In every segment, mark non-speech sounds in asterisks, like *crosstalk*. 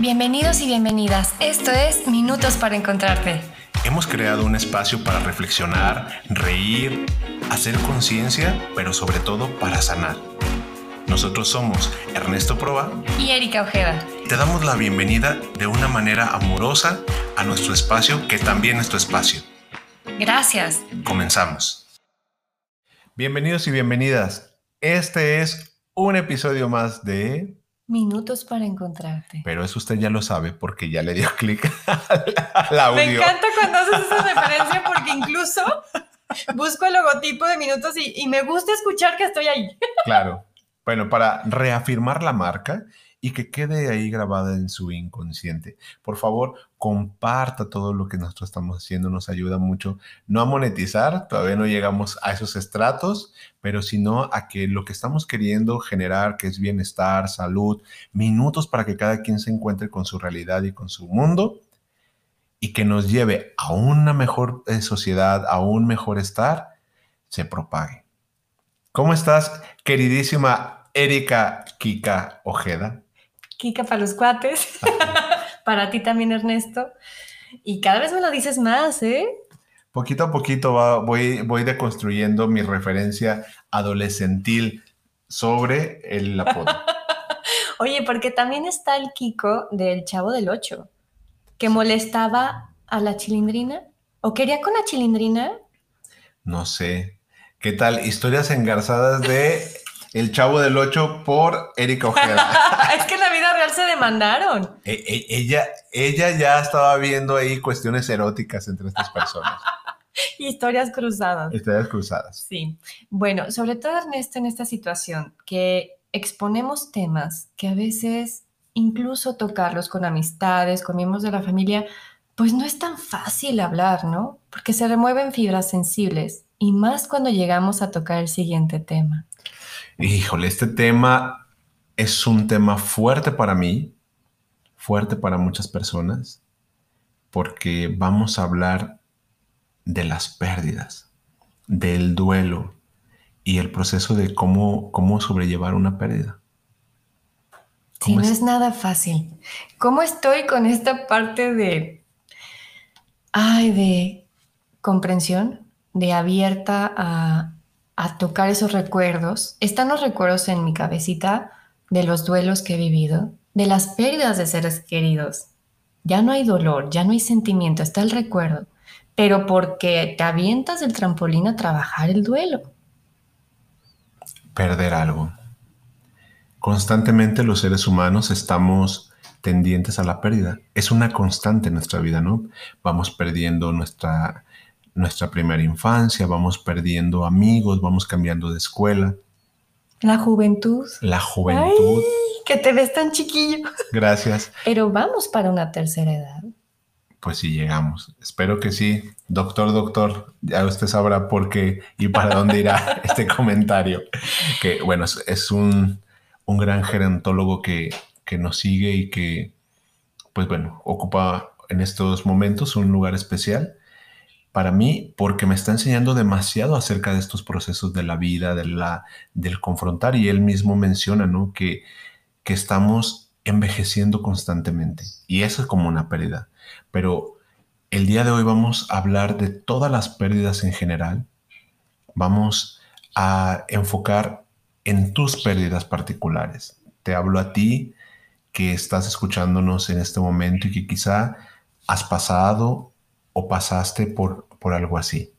Bienvenidos y bienvenidas. Esto es Minutos para Encontrarte. Hemos creado un espacio para reflexionar, reír, hacer conciencia, pero sobre todo para sanar. Nosotros somos Ernesto Proa y Erika Ojeda. Te damos la bienvenida de una manera amorosa a nuestro espacio, que también es tu espacio. Gracias. Comenzamos. Bienvenidos y bienvenidas. Este es un episodio más de Minutos para encontrarte. Pero eso usted ya lo sabe porque ya le dio *laughs* clic al audio. Me encanta cuando haces esa referencia porque incluso busco el logotipo de minutos y, y, me gusta escuchar que estoy ahí. Claro. Bueno, para reafirmar la marca y que quede ahí grabada en su inconsciente. Por favor, comparta todo lo que nosotros estamos haciendo, nos ayuda mucho, no a monetizar, todavía no llegamos a esos estratos, pero sino a que lo que estamos queriendo generar, que es bienestar, salud, minutos para que cada quien se encuentre con su realidad y con su mundo y que nos lleve a una mejor eh, sociedad, a un mejor estar, se propague. ¿Cómo estás, queridísima Erika Kika Ojeda? Kika para los cuates, *laughs* para ti también Ernesto. Y cada vez me lo dices más, ¿eh? Poquito a poquito voy, voy deconstruyendo mi referencia adolescentil sobre el apodo. *laughs* Oye, porque también está el Kiko del Chavo del Ocho, que molestaba a la chilindrina. ¿O quería con la chilindrina? No sé. ¿Qué tal? Historias engarzadas de El Chavo del Ocho por Erika Ojeda. *laughs* es que en la vida real se demandaron. E, e, ella, ella ya estaba viendo ahí cuestiones eróticas entre estas personas. *laughs* Historias cruzadas. Historias cruzadas. Sí. Bueno, sobre todo Ernesto en esta situación, que exponemos temas que a veces incluso tocarlos con amistades, con miembros de la familia, pues no es tan fácil hablar, ¿no? Porque se remueven fibras sensibles y más cuando llegamos a tocar el siguiente tema. Híjole, este tema es un tema fuerte para mí, fuerte para muchas personas, porque vamos a hablar de las pérdidas, del duelo y el proceso de cómo, cómo sobrellevar una pérdida. Sí, no es nada fácil. ¿Cómo estoy con esta parte de, ay, de comprensión, de abierta a, a tocar esos recuerdos? Están los recuerdos en mi cabecita de los duelos que he vivido, de las pérdidas de seres queridos. Ya no hay dolor, ya no hay sentimiento, está el recuerdo pero porque te avientas del trampolín a trabajar el duelo. Perder algo. Constantemente los seres humanos estamos tendientes a la pérdida. Es una constante en nuestra vida, ¿no? Vamos perdiendo nuestra, nuestra primera infancia, vamos perdiendo amigos, vamos cambiando de escuela. La juventud. La juventud. Ay, que te ves tan chiquillo. Gracias. Pero vamos para una tercera edad pues sí llegamos. Espero que sí. Doctor, doctor, ya usted sabrá por qué y para dónde irá *laughs* este comentario. Que bueno, es, un, un, gran gerontólogo que, que nos sigue y que, pues bueno, ocupa en estos momentos un lugar especial para mí porque me está enseñando demasiado acerca de estos procesos de la vida, de la, del confrontar y él mismo menciona, ¿no? Que, que estamos envejeciendo constantemente y eso es como una pérdida pero el día de hoy vamos a hablar de todas las pérdidas en general. Vamos a enfocar en tus pérdidas particulares. Te hablo a ti que estás escuchándonos en este momento y que quizá has pasado o pasaste por, por algo así.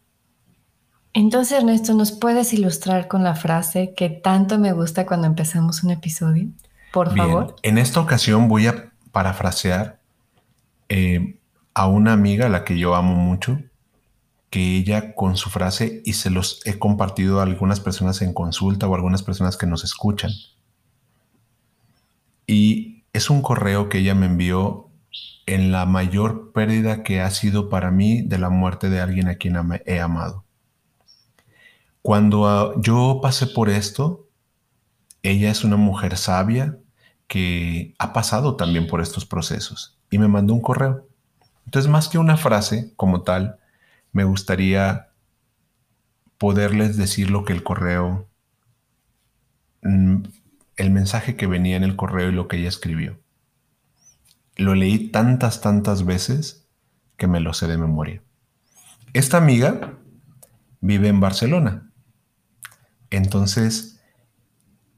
Entonces, Ernesto, ¿nos puedes ilustrar con la frase que tanto me gusta cuando empezamos un episodio? Por favor. En esta ocasión voy a parafrasear eh, a una amiga a la que yo amo mucho, que ella con su frase, y se los he compartido a algunas personas en consulta o algunas personas que nos escuchan. Y es un correo que ella me envió en la mayor pérdida que ha sido para mí de la muerte de alguien a quien he amado. Cuando ah, yo pasé por esto, ella es una mujer sabia que ha pasado también por estos procesos y me mandó un correo. Entonces, más que una frase como tal, me gustaría poderles decir lo que el correo, mm, el mensaje que venía en el correo y lo que ella escribió. Lo leí tantas, tantas veces que me lo sé de memoria. Esta amiga vive en Barcelona. Entonces,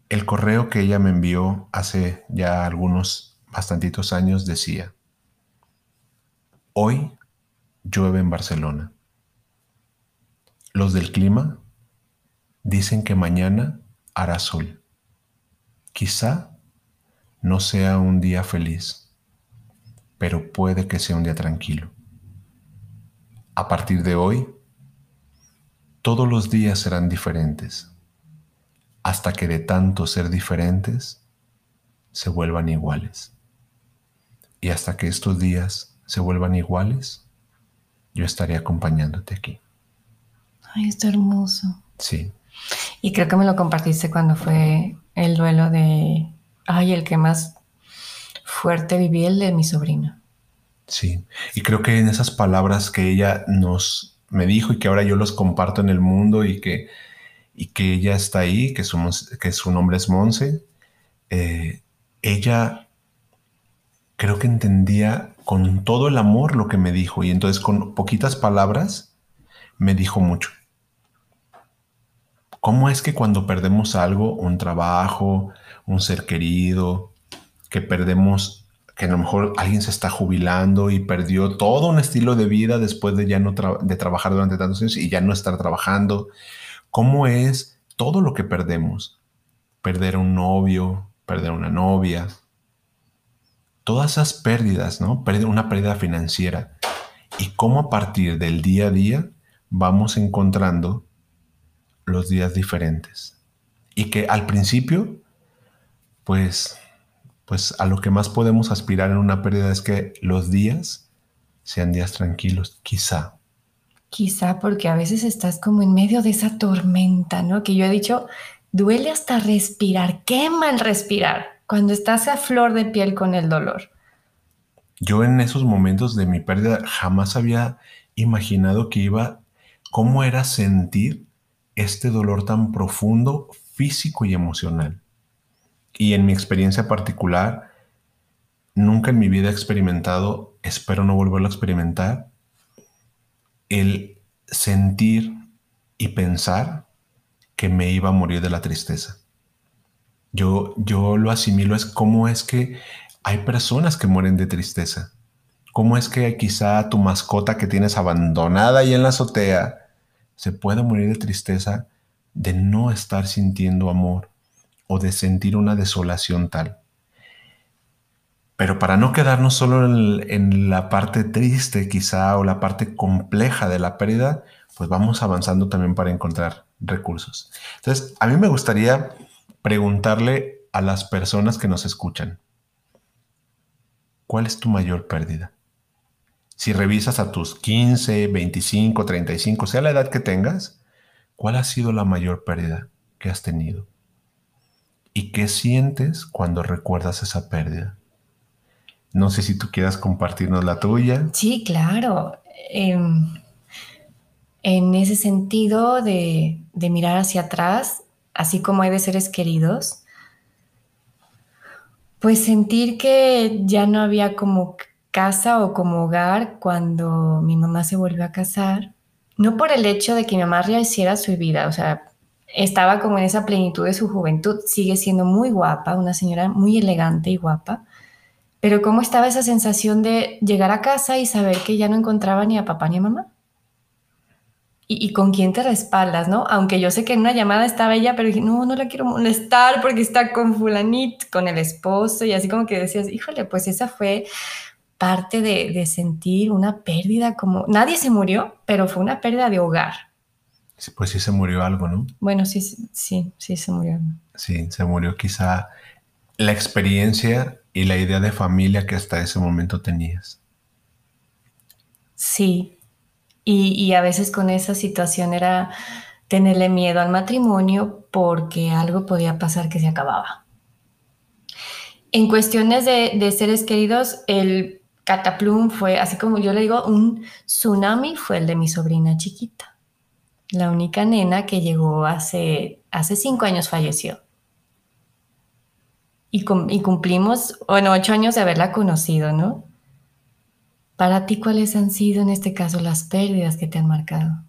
el correo que ella me envió hace ya algunos bastantitos años decía, hoy llueve en Barcelona. Los del clima dicen que mañana hará sol. Quizá no sea un día feliz, pero puede que sea un día tranquilo. A partir de hoy, todos los días serán diferentes, hasta que de tanto ser diferentes, se vuelvan iguales. Y hasta que estos días se vuelvan iguales, yo estaré acompañándote aquí. Ay, está hermoso. Sí. Y creo que me lo compartiste cuando fue el duelo de, ay, el que más fuerte viví, el de mi sobrina. Sí, y creo que en esas palabras que ella nos me dijo y que ahora yo los comparto en el mundo y que, y que ella está ahí, que, somos, que su nombre es Monse, eh, ella creo que entendía con todo el amor lo que me dijo y entonces con poquitas palabras me dijo mucho. ¿Cómo es que cuando perdemos algo, un trabajo, un ser querido, que perdemos, que a lo mejor alguien se está jubilando y perdió todo un estilo de vida después de ya no de trabajar durante tantos años y ya no estar trabajando? ¿Cómo es todo lo que perdemos? Perder un novio, perder una novia, todas esas pérdidas, ¿no? Una pérdida financiera. Y cómo a partir del día a día vamos encontrando los días diferentes. Y que al principio, pues, pues a lo que más podemos aspirar en una pérdida es que los días sean días tranquilos, quizá. Quizá porque a veces estás como en medio de esa tormenta, ¿no? Que yo he dicho, duele hasta respirar, quema el respirar cuando estás a flor de piel con el dolor. Yo en esos momentos de mi pérdida jamás había imaginado que iba, cómo era sentir este dolor tan profundo físico y emocional. Y en mi experiencia particular, nunca en mi vida he experimentado, espero no volverlo a experimentar, el sentir y pensar que me iba a morir de la tristeza. Yo, yo lo asimilo es cómo es que hay personas que mueren de tristeza. ¿Cómo es que quizá tu mascota que tienes abandonada ahí en la azotea se puede morir de tristeza de no estar sintiendo amor o de sentir una desolación tal. Pero para no quedarnos solo en, la parte triste quizá o la parte compleja de la pérdida, pues vamos avanzando también para encontrar recursos. Entonces, a mí me gustaría preguntarle a las personas que nos escuchan, ¿cuál es tu mayor pérdida? Si revisas a tus 15, 25, 35, sea la edad que tengas, ¿cuál ha sido la mayor pérdida que has tenido? ¿Y qué sientes cuando recuerdas esa pérdida? No sé si tú quieras compartirnos la tuya. Sí, claro. Em, en ese sentido de, de mirar hacia atrás, así como hay de seres queridos, pues sentir que ya no había como casa o como hogar cuando mi mamá se volvió a casar, no por el hecho de que mi mamá rehiciera su vida, o sea, estaba como en esa plenitud de su juventud, sigue siendo muy guapa, una señora muy elegante y guapa, pero cómo estaba esa sensación de llegar a casa y saber que ya no encontraba ni a papá ni a mamá. Y, con quién te respaldas, ¿no? Aunque yo sé que en una llamada estaba ella, pero dije, no, no la quiero molestar porque está con fulanit, con el esposo, y así como que decías, híjole, pues esa fue parte de, sentir una pérdida como... Nadie se murió, pero fue una pérdida de hogar. Pues sí se murió algo, ¿no? Bueno, sí, sí, sí se murió. Sí, se murió quizá la experiencia y la idea de familia que hasta ese momento tenías. Sí, y, y, a veces con esa situación era tenerle miedo al matrimonio porque algo podía pasar que se acababa. En cuestiones de, de seres queridos, el Cataplum fue, así como yo le digo, un tsunami fue el de mi sobrina chiquita. La única nena que llegó hace, hace cinco años falleció. y, cumplimos, bueno, ocho años de haberla conocido, ¿no? Para ti, ¿cuáles han sido en este caso las pérdidas que te han marcado?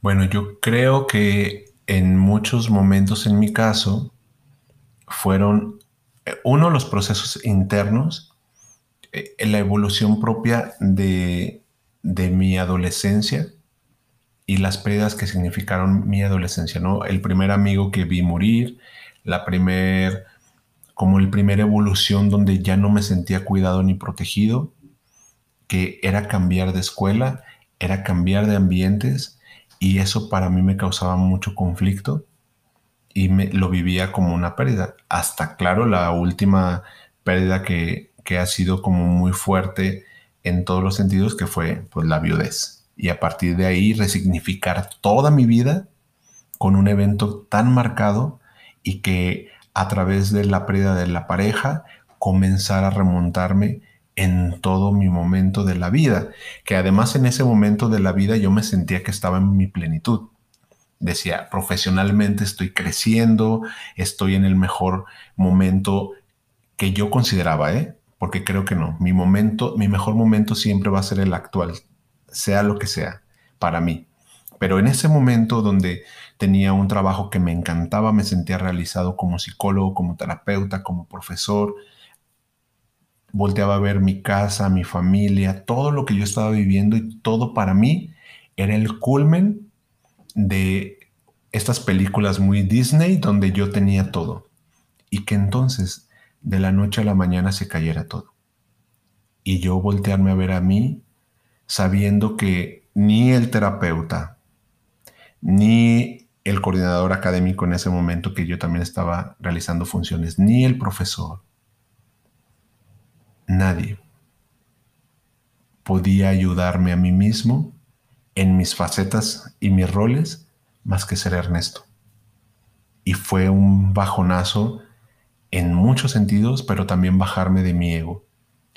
Bueno, yo creo que en muchos momentos en mi caso fueron, eh, uno, los procesos internos, eh, la evolución propia de, de mi adolescencia y las pérdidas que significaron mi adolescencia, ¿no? El primer amigo que vi morir, la primer, como el primer evolución donde ya no me sentía cuidado ni protegido, que era cambiar de escuela, era cambiar de ambientes y eso para mí me causaba mucho conflicto y me, lo vivía como una pérdida. Hasta claro, la última pérdida que, que ha sido como muy fuerte en todos los sentidos, que fue pues la viudez. Y a partir de ahí resignificar toda mi vida con un evento tan marcado y que a través de la pérdida de la pareja comenzar a remontarme en todo mi momento de la vida, que además en ese momento de la vida yo me sentía que estaba en mi plenitud. Decía, profesionalmente estoy creciendo, estoy en el mejor momento que yo consideraba, ¿eh? porque creo que no. Mi momento, mi mejor momento siempre va a ser el actual, sea lo que sea, para mí. Pero en ese momento donde tenía un trabajo que me encantaba, me sentía realizado como psicólogo, como terapeuta, como profesor, volteaba a ver mi casa, mi familia, todo lo que yo estaba viviendo y todo para mí era el culmen de estas películas muy Disney donde yo tenía todo. Y que entonces de la noche a la mañana se cayera todo. Y yo voltearme a ver a mí sabiendo que ni el terapeuta, ni el coordinador académico en ese momento que yo también estaba realizando funciones, ni el profesor, nadie podía ayudarme a mí mismo en mis facetas y mis roles más que ser Ernesto. Y fue un bajonazo en muchos sentidos, pero también bajarme de mi ego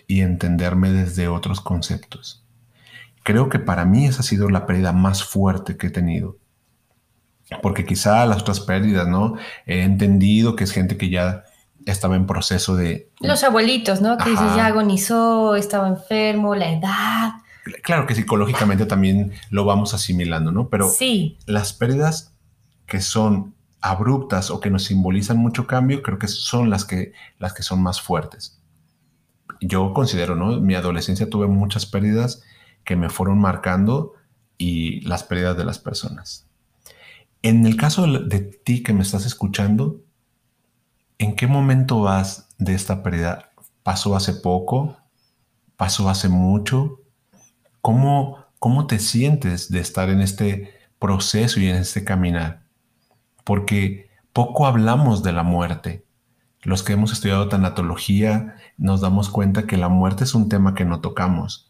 y entenderme desde otros conceptos. Creo que para mí esa ha sido la pérdida más fuerte que he tenido. Porque quizá las otras pérdidas, ¿no? He entendido que es gente que ya estaba en proceso de... Los abuelitos, ¿no? Que dices, ya agonizó, estaba enfermo, la edad. Claro que psicológicamente también lo vamos asimilando, ¿no? Pero sí. las pérdidas que son abruptas o que nos simbolizan mucho cambio, creo que son las que, las que son más fuertes. Yo considero, ¿no? Mi adolescencia tuve muchas pérdidas que me fueron marcando y las pérdidas de las personas. En el caso de ti que me estás escuchando, ¿en qué momento vas de esta pérdida? ¿Pasó hace poco? ¿Pasó hace mucho? ¿Cómo, cómo te sientes de estar en este proceso y en este caminar? porque poco hablamos de la muerte. Los que hemos estudiado tanatología nos damos cuenta que la muerte es un tema que no tocamos.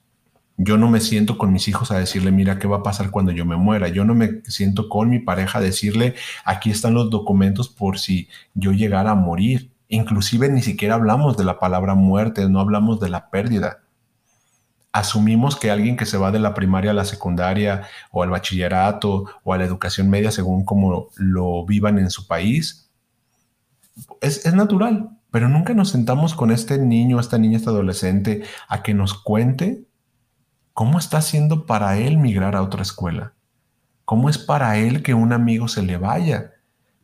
Yo no me siento con mis hijos a decirle, mira, ¿qué va a pasar cuando yo me muera? Yo no me siento con mi pareja a decirle, aquí están los documentos por si yo llegara a morir. Inclusive ni siquiera hablamos de la palabra muerte, no hablamos de la pérdida asumimos que alguien que se va de la primaria a la secundaria o al bachillerato o a la educación media, según como lo vivan en su país, es, es natural, pero nunca nos sentamos con este niño, esta niña, este adolescente a que nos cuente cómo está haciendo para él migrar a otra escuela, cómo es para él que un amigo se le vaya,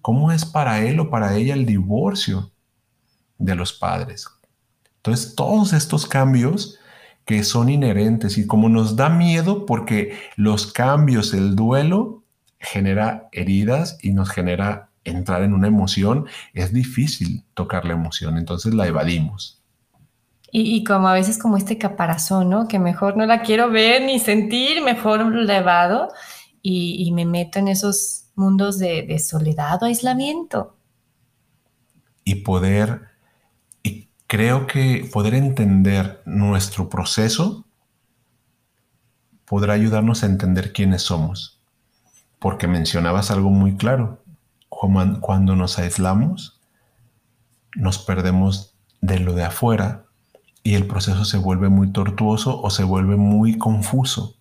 cómo es para él o para ella el divorcio de los padres. Entonces, todos estos cambios que son inherentes y como nos da miedo porque los cambios, el duelo genera heridas y nos genera entrar en una emoción, es difícil tocar la emoción, entonces la evadimos. Y, como a veces como este caparazón, ¿no? Que mejor no la quiero ver ni sentir, mejor la evado y, me meto en esos mundos de, de soledad o aislamiento. Y poder creo que poder entender nuestro proceso podrá ayudarnos a entender quiénes somos. Porque mencionabas algo muy claro. Cuando nos aislamos, nos perdemos de lo de afuera y el proceso se vuelve muy tortuoso o se vuelve muy confuso.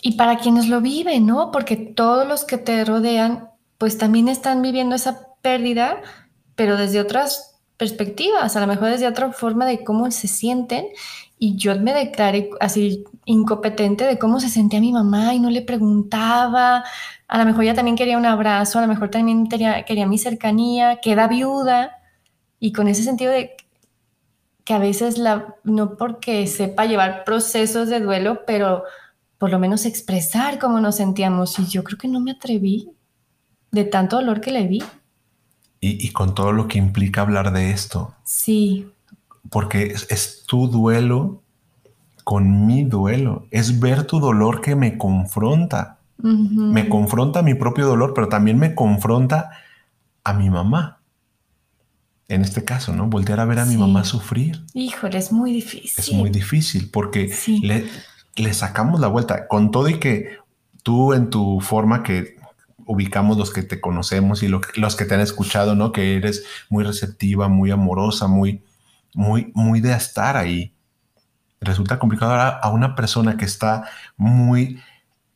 Y para quienes lo viven, ¿no? Porque todos los que te rodean, pues también están viviendo esa pérdida, pero desde otras perspectivas, a lo mejor desde otra forma de cómo se sienten. Y yo me declaré así incompetente de cómo se sentía mi mamá y no le preguntaba. A lo mejor ella también quería un abrazo, a lo mejor también quería, quería mi cercanía, queda viuda. Y con ese sentido de que a veces la, no porque sepa llevar procesos de duelo, pero por lo menos expresar cómo nos sentíamos. Y yo creo que no me atreví de tanto dolor que le vi. Y, con todo lo que implica hablar de esto. Sí. Porque es, tu duelo con mi duelo. Es ver tu dolor que me confronta. Me confronta a mi propio dolor, pero también me confronta a mi mamá en este caso, ¿no? Voltear a ver a mi mamá sufrir. Híjole, es muy difícil. Es muy difícil porque le, le, sacamos la vuelta. Con todo y que tú en tu forma que ubicamos los que te conocemos y los que te han escuchado, ¿no? Que eres muy receptiva, muy amorosa, muy, muy, muy de estar ahí. Resulta complicado ahora a una persona que está muy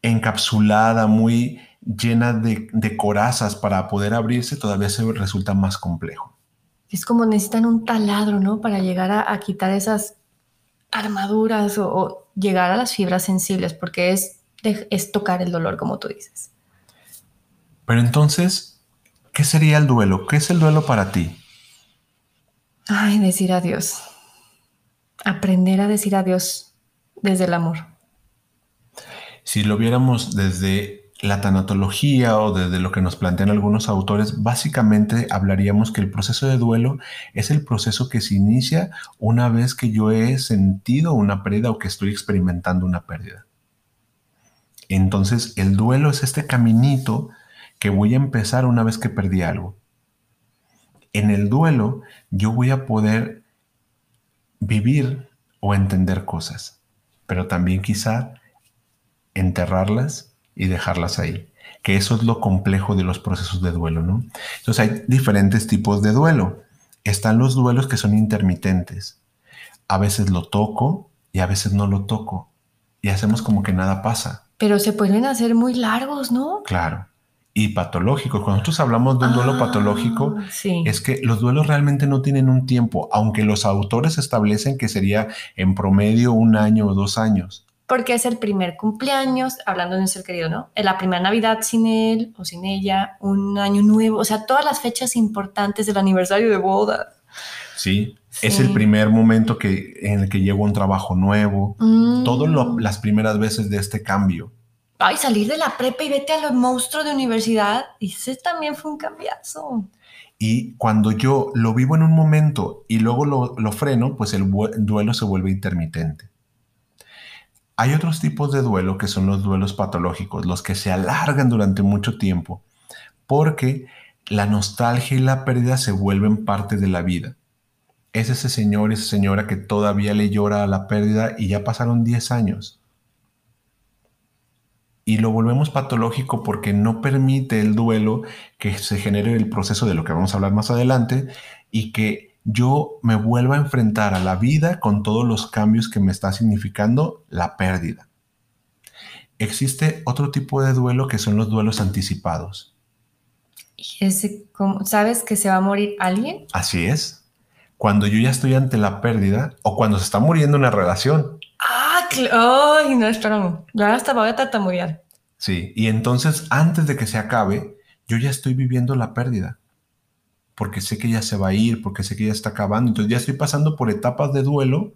encapsulada, muy llena de, de corazas para poder abrirse, todavía se resulta más complejo es como necesitan un taladro, ¿no? Para llegar a, quitar esas armaduras o, llegar a las fibras sensibles, porque es, es tocar el dolor, como tú dices. Pero entonces, ¿qué sería el duelo? ¿Qué es el duelo para ti? Ay, decir adiós. Aprender a decir adiós desde el amor. Si lo viéramos desde la tanatología o desde lo que nos plantean algunos autores, básicamente hablaríamos que el proceso de duelo es el proceso que se inicia una vez que yo he sentido una pérdida o que estoy experimentando una pérdida. Entonces, el duelo es este caminito que voy a empezar una vez que perdí algo. En el duelo yo voy a poder vivir o entender cosas, pero también quizá enterrarlas y dejarlas ahí. Que eso es lo complejo de los procesos de duelo, ¿no? Entonces hay diferentes tipos de duelo. Están los duelos que son intermitentes. A veces lo toco y a veces no lo toco. Y hacemos como que nada pasa. Pero se pueden hacer muy largos, ¿no? Claro. Y patológicos. Cuando nosotros hablamos de un duelo ah, patológico, es que los duelos realmente no tienen un tiempo, aunque los autores establecen que sería en promedio un año o dos años porque es el primer cumpleaños, hablando de un ser querido, ¿no? La primera Navidad sin él o sin ella, un año nuevo, o sea, todas las fechas importantes del aniversario de boda. Sí, es el primer momento que, en el que llevo un trabajo nuevo, mm. todas las primeras veces de este cambio. Ay, salir de la prepa y vete a los monstruos de universidad, ese también fue un cambiazo. Y cuando yo lo vivo en un momento y luego lo, lo freno, pues el duelo se vuelve intermitente. Hay otros tipos de duelo que son los duelos patológicos, los que se alargan durante mucho tiempo, porque la nostalgia y la pérdida se vuelven parte de la vida. Es ese señor, esa señora que todavía le llora a la pérdida y ya pasaron 10 años. Y lo volvemos patológico porque no permite el duelo que se genere el proceso de lo que vamos a hablar más adelante y que yo me vuelvo a enfrentar a la vida con todos los cambios que me está significando la pérdida. Existe otro tipo de duelo que son los duelos anticipados. ¿Y ese, sabes que se va a morir alguien? Así es. Cuando yo ya estoy ante la pérdida o cuando se está muriendo una relación. Ah, ay, no, espérame. Ya hasta voy a tartamudear. Sí, y entonces antes de que se acabe, yo ya estoy viviendo la pérdida porque sé que ya se va a ir, porque sé que ya está acabando. Entonces ya estoy pasando por etapas de duelo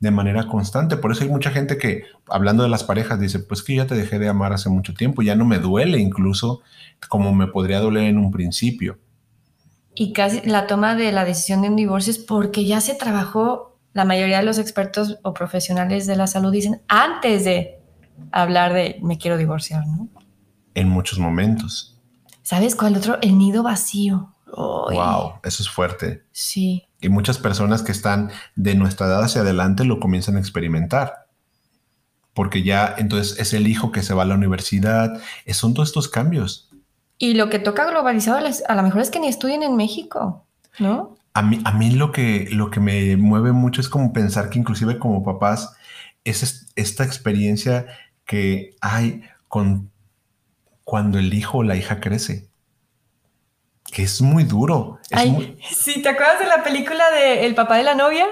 de manera constante. Por eso hay mucha gente que, hablando de las parejas, dice, pues que ya te dejé de amar hace mucho tiempo, ya no me duele incluso como me podría doler en un principio. Y casi la toma de la decisión de un divorcio es porque ya se trabajó, la mayoría de los expertos o profesionales de la salud dicen, antes de hablar de me quiero divorciar, ¿no? En muchos momentos. ¿Sabes cuál otro? El nido vacío. Wow, eso es fuerte. Sí. Y muchas personas que están de nuestra edad hacia adelante lo comienzan a experimentar. Porque ya entonces es el hijo que se va a la universidad, son todos estos cambios. Y lo que toca globalizado a lo mejor es que ni estudien en México, ¿no? A mí, a mí lo, que, lo que me mueve mucho es como pensar que inclusive como papás es esta experiencia que hay con cuando el hijo o la hija crece que es muy duro. Ay, *laughs* Sí, ¿te acuerdas de la película de El papá de la novia?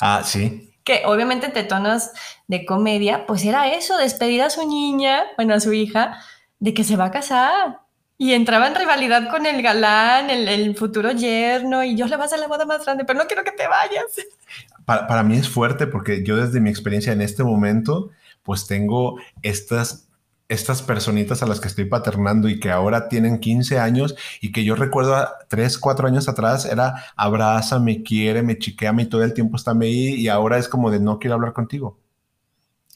Ah, sí. Que obviamente te tonos de comedia, pues era eso, despedir a su niña, bueno, a su hija, de que se va a casar. Y entraba en rivalidad con el galán, el, futuro yerno, y yo le vas a la boda más grande, pero no quiero que te vayas. *laughs* Para, para mí es fuerte porque yo desde mi experiencia en este momento, pues tengo estas estas personitas a las que estoy paternando y que ahora tienen 15 años y que yo recuerdo a 3, 4 años atrás era abraza, me quiere, me chiquea y todo el tiempo está ahí y ahora es como de no quiero hablar contigo.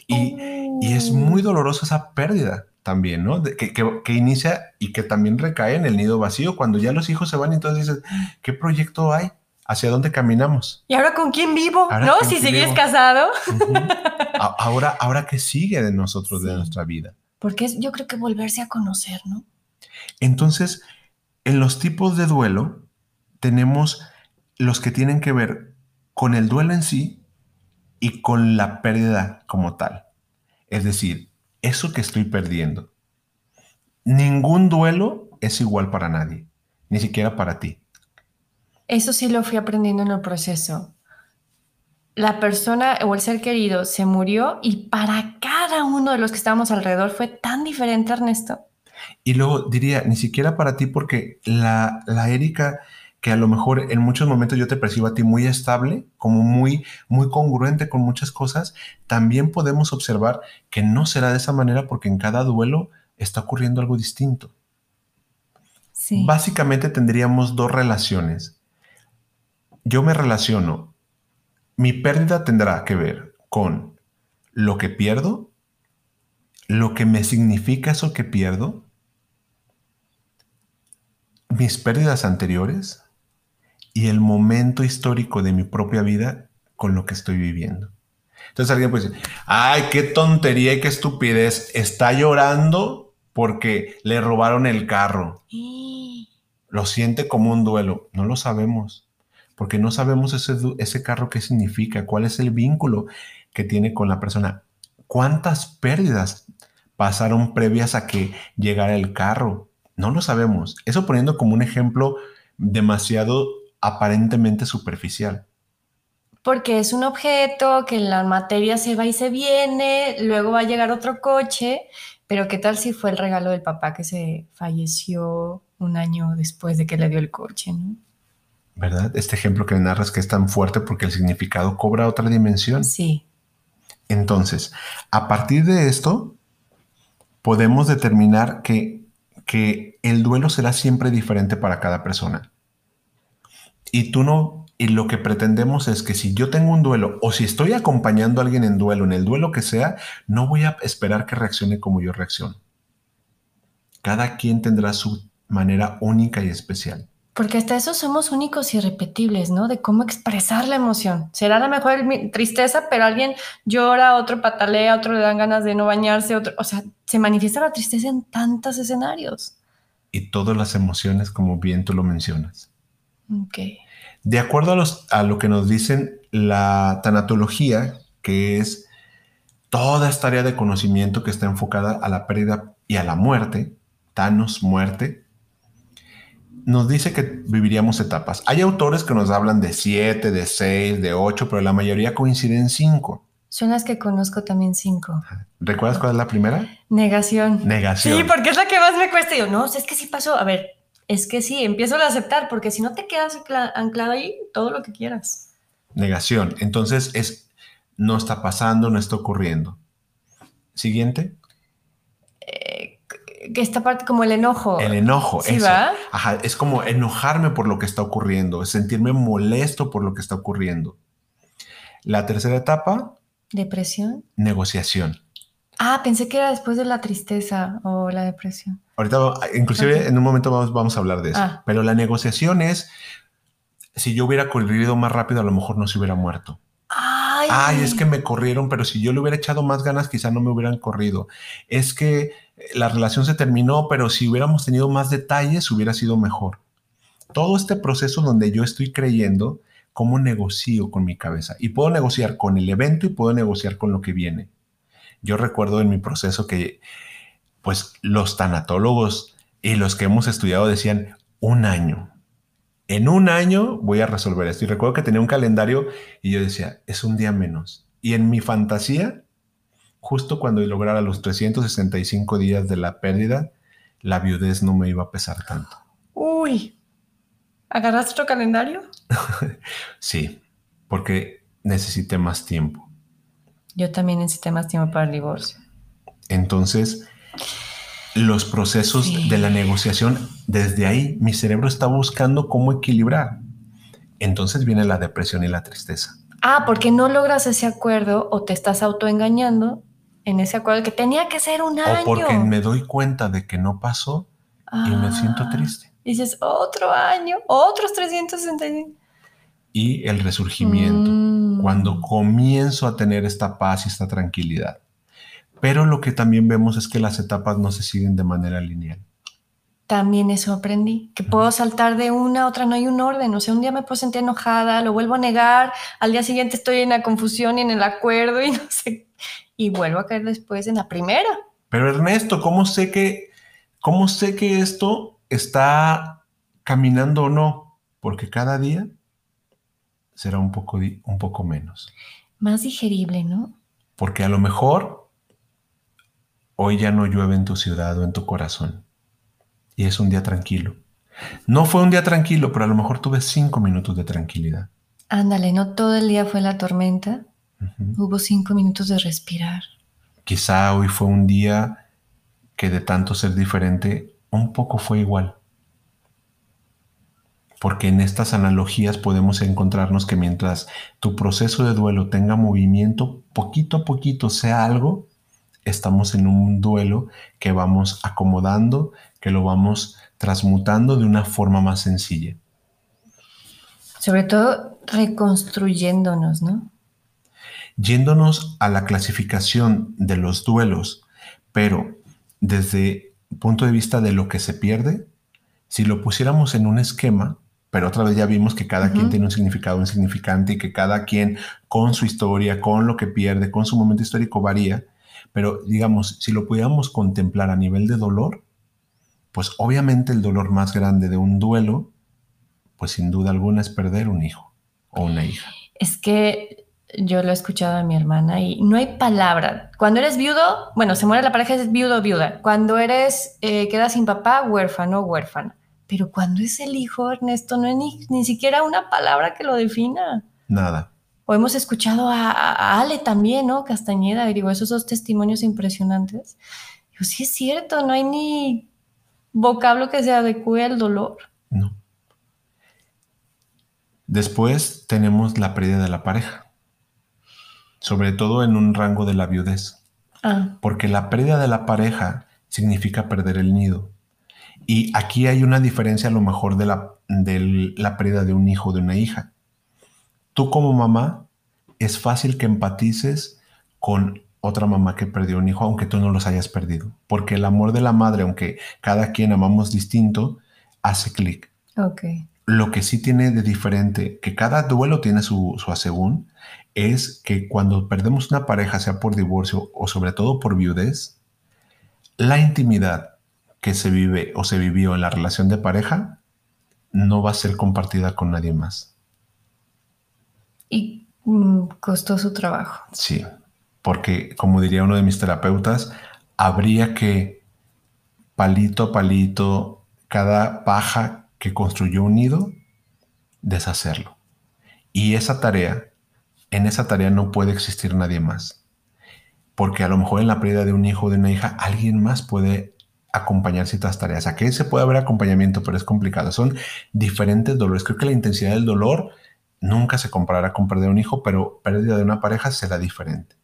Y, y es muy dolorosa esa pérdida también, ¿no? que, que, inicia y que también recae en el nido vacío cuando ya los hijos se van y entonces dices, ¿qué proyecto hay? ¿Hacia dónde caminamos? ¿Y ahora con quién vivo? ¿No? Si sigues casado. *laughs* ahora, ahora, ¿qué sigue de nosotros, de nuestra vida? Porque es, yo creo que volverse a conocer, ¿no? Entonces, en los tipos de duelo, tenemos los que tienen que ver con el duelo en sí y con la pérdida como tal. Es decir, eso que estoy perdiendo. Ningún duelo es igual para nadie, ni siquiera para ti. Eso sí lo fui aprendiendo en el proceso la persona o el ser querido se murió y para cada uno de los que estábamos alrededor fue tan diferente, Ernesto. Y luego diría, ni siquiera para ti, porque la, la Erika, que a lo mejor en muchos momentos yo te percibo a ti muy estable, como muy, muy congruente con muchas cosas, también podemos observar que no será de esa manera porque en cada duelo está ocurriendo algo distinto. Sí. Básicamente tendríamos dos relaciones. Yo me relaciono mi pérdida tendrá que ver con lo que pierdo, lo que me significa eso que pierdo, mis pérdidas anteriores y el momento histórico de mi propia vida con lo que estoy viviendo. Entonces alguien puede decir, ay, qué tontería y qué estupidez, está llorando porque le robaron el carro. *gasps* Lo siente como un duelo, no lo sabemos porque no sabemos ese, ese carro qué significa, cuál es el vínculo que tiene con la persona, cuántas pérdidas pasaron previas a que llegara el carro. No lo sabemos. Eso poniendo como un ejemplo demasiado aparentemente superficial. Porque es un objeto que la materia se va y se viene, luego va a llegar otro coche, pero ¿qué tal si fue el regalo del papá que se falleció un año después de que le dio el coche? ¿no? ¿verdad? Este ejemplo que narras que es tan fuerte porque el significado cobra otra dimensión. Sí. Entonces, a partir de esto, podemos determinar que, que el duelo será siempre diferente para cada persona. Y tú no, y lo que pretendemos es que si yo tengo un duelo o si estoy acompañando a alguien en duelo, en el duelo que sea, no voy a esperar que reaccione como yo reacciono. Cada quien tendrá su manera única y especial. Porque hasta eso somos únicos y repetibles, ¿no? De cómo expresar la emoción. Será a lo mejor tristeza, pero alguien llora, otro patalea, otro le dan ganas de no bañarse, otro, o sea, se manifiesta la tristeza en tantos escenarios. Y todas las emociones, como bien tú lo mencionas. Ok. De acuerdo a, los, a lo que nos dicen la tanatología, que es toda esta área de conocimiento que está enfocada a la pérdida y a la muerte, Thanos, muerte, nos dice que viviríamos etapas. Hay autores que nos hablan de siete, de seis, de ocho, pero la mayoría coinciden en cinco. Son las que conozco también cinco. ¿Recuerdas cuál es la primera? Negación. Negación. Sí, porque es la que más me cuesta. yo, no, es que sí pasó. A ver, es que sí, empiezo a aceptar, porque si no te quedas anclado ahí, todo lo que quieras. Negación. Entonces es, no está pasando, no está ocurriendo. Siguiente que esta parte como el enojo. El enojo, ¿Sí Va? Ajá, es como enojarme por lo que está ocurriendo, sentirme molesto por lo que está ocurriendo. La tercera etapa. Depresión. Negociación. Ah, pensé que era después de la tristeza o la depresión. Ahorita, inclusive en un momento vamos, vamos a hablar de eso. Ah. Pero la negociación es, si yo hubiera corrido más rápido, a lo mejor no se hubiera muerto. Ay. Ay, es que me corrieron, pero si yo le hubiera echado más ganas, quizá no me hubieran corrido. Es que la relación se terminó, pero si hubiéramos tenido más detalles hubiera sido mejor. Todo este proceso donde yo estoy creyendo cómo negocio con mi cabeza. Y puedo negociar con el evento y puedo negociar con lo que viene. Yo recuerdo en mi proceso que pues los tanatólogos y los que hemos estudiado decían, un año. En un año voy a resolver esto. Y recuerdo que tenía un calendario y yo decía, es un día menos. Y en mi fantasía, justo cuando lograra los 365 días de la pérdida, la viudez no me iba a pesar tanto. Uy, ¿agarraste otro calendario? *laughs* sí, porque necesité más tiempo. Yo también necesité más tiempo para el divorcio. Entonces, los procesos de la negociación, desde ahí mi cerebro está buscando cómo equilibrar. Entonces viene la depresión y la tristeza. Ah, porque no logras ese acuerdo o te estás autoengañando en ese acuerdo que tenía que ser un año. O porque me doy cuenta de que no pasó y me siento ah, triste. Dices, otro año, otros 365. Y el resurgimiento, mm. cuando comienzo a tener esta paz y esta tranquilidad. Pero lo que también vemos es que las etapas no se siguen de manera lineal. También eso aprendí, que puedo saltar de una a otra, no hay un orden. O sea, un día me puedo sentir enojada, lo vuelvo a negar, al día siguiente estoy en la confusión y en el acuerdo y *laughs* no sé, y vuelvo a caer después en la primera. Pero Ernesto, ¿cómo sé que, cómo sé que esto está caminando o no? Porque cada día será un poco, un poco menos. Más digerible, ¿no? Porque a lo mejor Hoy ya no llueve en tu ciudad o en tu corazón. Y es un día tranquilo. No fue un día tranquilo, pero a lo mejor tuve cinco minutos de tranquilidad. Ándale, no todo el día fue la tormenta. Hubo cinco minutos de respirar. Quizá hoy fue un día que de tanto ser diferente, un poco fue igual. Porque en estas analogías podemos encontrarnos que mientras tu proceso de duelo tenga movimiento, poquito a poquito sea algo, estamos en un duelo que vamos acomodando, que lo vamos transmutando de una forma más sencilla. Sobre todo reconstruyéndonos, ¿no? Yéndonos a la clasificación de los duelos, pero desde el punto de vista de lo que se pierde, si lo pusiéramos en un esquema, pero otra vez ya vimos que cada quien tiene un significado insignificante y que cada quien con su historia, con lo que pierde, con su momento histórico varía, pero digamos, si lo pudiéramos contemplar a nivel de dolor, pues obviamente el dolor más grande de un duelo, pues sin duda alguna es perder un hijo o una hija. Es que yo lo he escuchado a mi hermana y no hay palabra. Cuando eres viudo, bueno, se muere la pareja, es viudo o viuda. Cuando eres, eh, quedas sin papá, huérfano o huérfana. Pero cuando es el hijo, Ernesto, no hay ni, ni siquiera una palabra que lo defina. Nada. O hemos escuchado a, Ale también, ¿no? Castañeda, digo, esos dos testimonios impresionantes. Digo, sí es cierto, no hay ni vocablo que se adecue al dolor. No. Después tenemos la pérdida de la pareja, sobre todo en un rango de la viudez. Ah. Porque la pérdida de la pareja significa perder el nido. Y aquí hay una diferencia a lo mejor de la, de la pérdida de un hijo o de una hija tú como mamá es fácil que empatices con otra mamá que perdió un hijo, aunque tú no los hayas perdido. Porque el amor de la madre, aunque cada quien amamos distinto, hace clic. Okay. Lo que sí tiene de diferente, que cada duelo tiene su, su asegún, es que cuando perdemos una pareja, sea por divorcio o sobre todo por viudez, la intimidad que se vive o se vivió en la relación de pareja no va a ser compartida con nadie más. Y mm, costó su trabajo. Sí, porque como diría uno de mis terapeutas, habría que palito a palito, cada paja que construyó un nido, deshacerlo. Y esa tarea, en esa tarea no puede existir nadie más. Porque a lo mejor en la pérdida de un hijo o de una hija, alguien más puede acompañar ciertas tareas. Aquí se puede haber acompañamiento, pero es complicado. Son diferentes dolores. Creo que la intensidad del dolor Nunca se comparará con perder un hijo, pero pérdida de una pareja será diferente.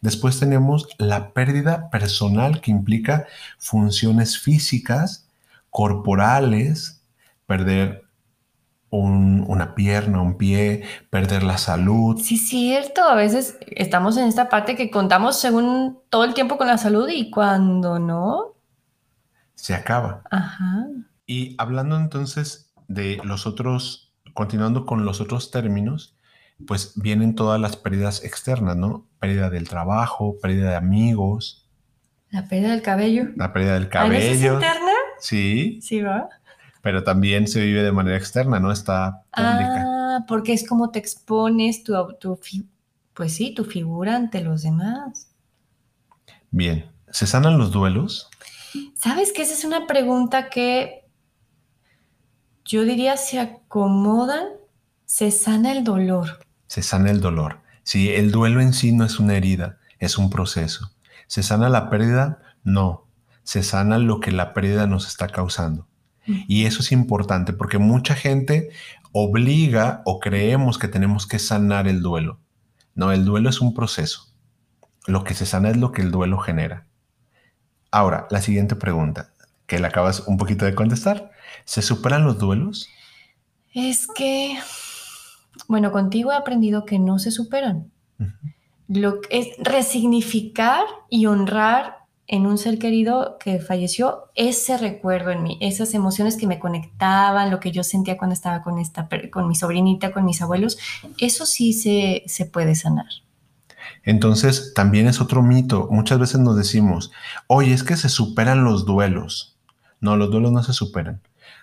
Después tenemos la pérdida personal que implica funciones físicas, corporales, perder una pierna, un pie, perder la salud. Sí, cierto. A veces estamos en esta parte que contamos según todo el tiempo con la salud y cuando no. Se acaba. Ajá. Y hablando entonces de los otros continuando con los otros términos, pues vienen todas las pérdidas externas, ¿no? Pérdida del trabajo, pérdida de amigos. La pérdida del cabello. La pérdida del cabello. interna? Sí. Sí, va. pero también se vive de manera externa, ¿no? Está pública. Ah, porque es como te expones tu, tu, pues sí, tu figura ante los demás. Bien, ¿se sanan los duelos? Sabes que esa es una pregunta que yo diría se acomodan, se sana el dolor. Se sana el dolor. Si el duelo en sí no es una herida, es un proceso. ¿Se sana la pérdida? No. Se sana lo que la pérdida nos está causando. Y eso es importante porque mucha gente obliga o creemos que tenemos que sanar el duelo. No, el duelo es un proceso. Lo que se sana es lo que el duelo genera. Ahora, la siguiente pregunta, que le acabas un poquito de contestar. ¿Se superan los duelos? Es que, bueno, contigo he aprendido que no se superan. Lo que es resignificar y honrar en un ser querido que falleció ese recuerdo en mí, esas emociones que me conectaban, lo que yo sentía cuando estaba con, esta, con mi sobrinita, con mis abuelos, eso sí se, se puede sanar. Entonces, también es otro mito. Muchas veces nos decimos, oye, es que se superan los duelos. No, los duelos no se superan.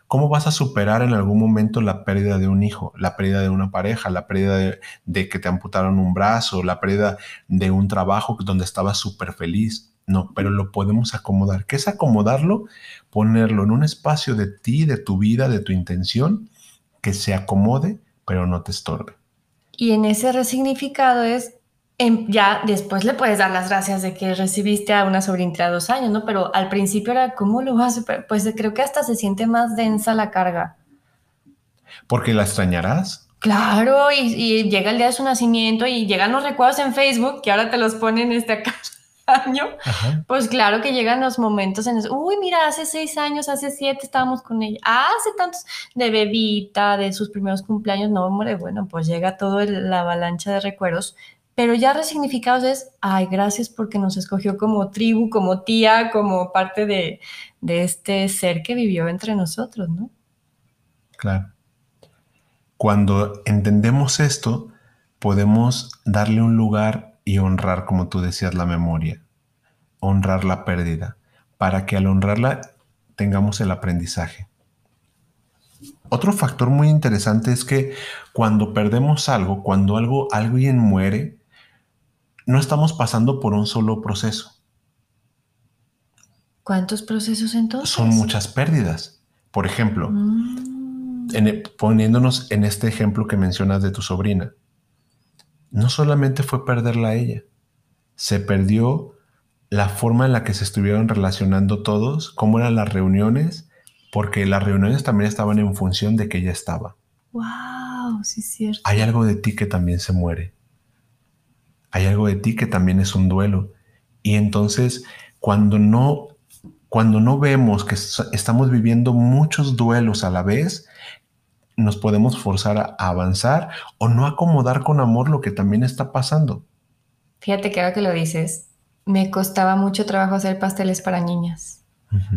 ¿Cómo vas a superar en algún momento la pérdida de un hijo, la pérdida de una pareja, la pérdida de, que te amputaron un brazo, la pérdida de un trabajo donde estabas súper feliz? No, pero lo podemos acomodar. ¿Qué es acomodarlo? Ponerlo en un espacio de ti, de tu vida, de tu intención, que se acomode, pero no te estorbe. Y en ese resignificado es ya después le puedes dar las gracias de que recibiste a una sobrinita de dos años, ¿no? Pero al principio era, ¿cómo lo vas a Pues creo que hasta se siente más densa la carga. ¿Porque la extrañarás? Claro, y, llega el día de su nacimiento y llegan los recuerdos en Facebook, que ahora te los ponen este *laughs* año. Pues claro que llegan los momentos en uy, mira, hace seis años, hace siete estábamos con ella. Ah, hace tantos de bebita, de sus primeros cumpleaños. No, hombre, bueno, pues llega toda la avalancha de recuerdos pero ya resignificados es, ay, gracias porque nos escogió como tribu, como tía, como parte de, este ser que vivió entre nosotros, ¿no? Claro. Cuando entendemos esto, podemos darle un lugar y honrar, como tú decías, la memoria, honrar la pérdida, para que al honrarla tengamos el aprendizaje. Otro factor muy interesante es que cuando perdemos algo, cuando algo, alguien muere, no estamos pasando por un solo proceso. ¿Cuántos procesos entonces? Son muchas pérdidas. Por ejemplo, mm. e, poniéndonos en este ejemplo que mencionas de tu sobrina, no solamente fue perderla a ella, se perdió la forma en la que se estuvieron relacionando todos, cómo eran las reuniones, porque las reuniones también estaban en función de que ella estaba. Wow, sí es cierto. Hay algo de ti que también se muere hay algo de ti que también es un duelo. Y entonces, cuando no, cuando no vemos que estamos viviendo muchos duelos a la vez, nos podemos forzar a avanzar o no acomodar con amor lo que también está pasando. Fíjate que ahora que lo dices, me costaba mucho trabajo hacer pasteles para niñas.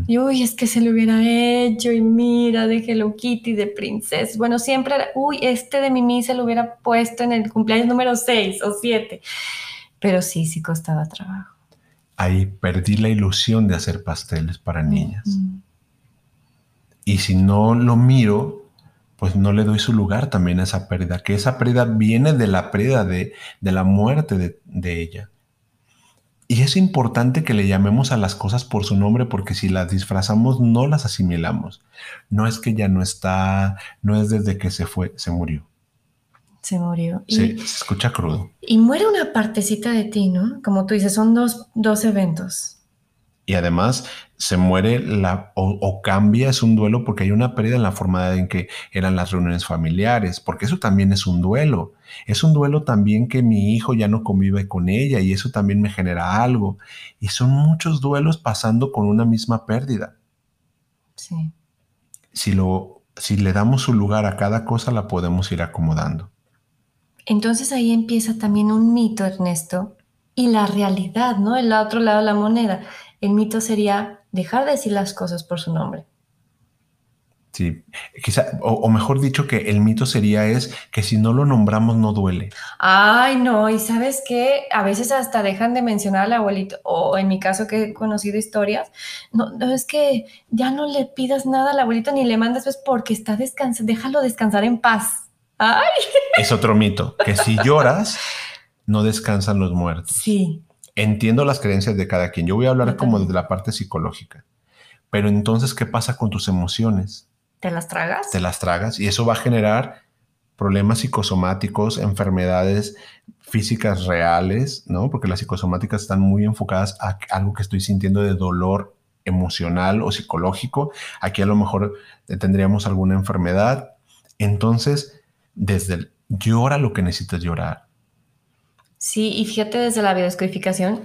Y uy, es que se lo hubiera hecho y mira, de Hello Kitty, de princesa. Bueno, siempre era, uy, este de Mimi se lo hubiera puesto en el cumpleaños número 6 o 7. Pero sí, sí costaba trabajo. Ahí perdí la ilusión de hacer pasteles para niñas. Y si no lo miro, pues no le doy su lugar también a esa pérdida, que esa pérdida viene de la pérdida de, de la muerte de, de ella. Y es importante que le llamemos a las cosas por su nombre porque si las disfrazamos no las asimilamos. No es que ya no está, no es desde que se fue, se murió. Se murió. Sí, se escucha crudo. Y muere una partecita de ti, ¿no? Como tú dices, son dos, dos eventos. Y además se muere la, o, cambia, es un duelo porque hay una pérdida en la forma en que eran las reuniones familiares, porque eso también es un duelo. Es un duelo también que mi hijo ya no convive con ella y eso también me genera algo. Y son muchos duelos pasando con una misma pérdida. Sí. Si, lo, si le damos su lugar a cada cosa, la podemos ir acomodando. Entonces ahí empieza también un mito, Ernesto, y la realidad, ¿no? El otro lado de la moneda el mito sería dejar de decir las cosas por su nombre. Sí, quizá, o, mejor dicho, que el mito sería es que si no lo nombramos no duele. Ay, no, y sabes que a veces hasta dejan de mencionar al abuelito, o en mi caso que he conocido historias, no, no es que ya no le pidas nada al abuelito ni le mandas, pues porque está descansando, déjalo descansar en paz. Ay. Es otro mito, que si lloras, no descansan los muertos. Sí. Entiendo las creencias de cada quien. Yo voy a hablar como desde la parte psicológica. Pero entonces, ¿qué pasa con tus emociones? ¿Te las tragas? Te las tragas y eso va a generar problemas psicosomáticos, enfermedades físicas reales, ¿no? Porque las psicosomáticas están muy enfocadas a algo que estoy sintiendo de dolor emocional o psicológico. Aquí a lo mejor tendríamos alguna enfermedad. Entonces, desde el llora lo que necesitas llorar. Sí, y fíjate desde la biodescodificación,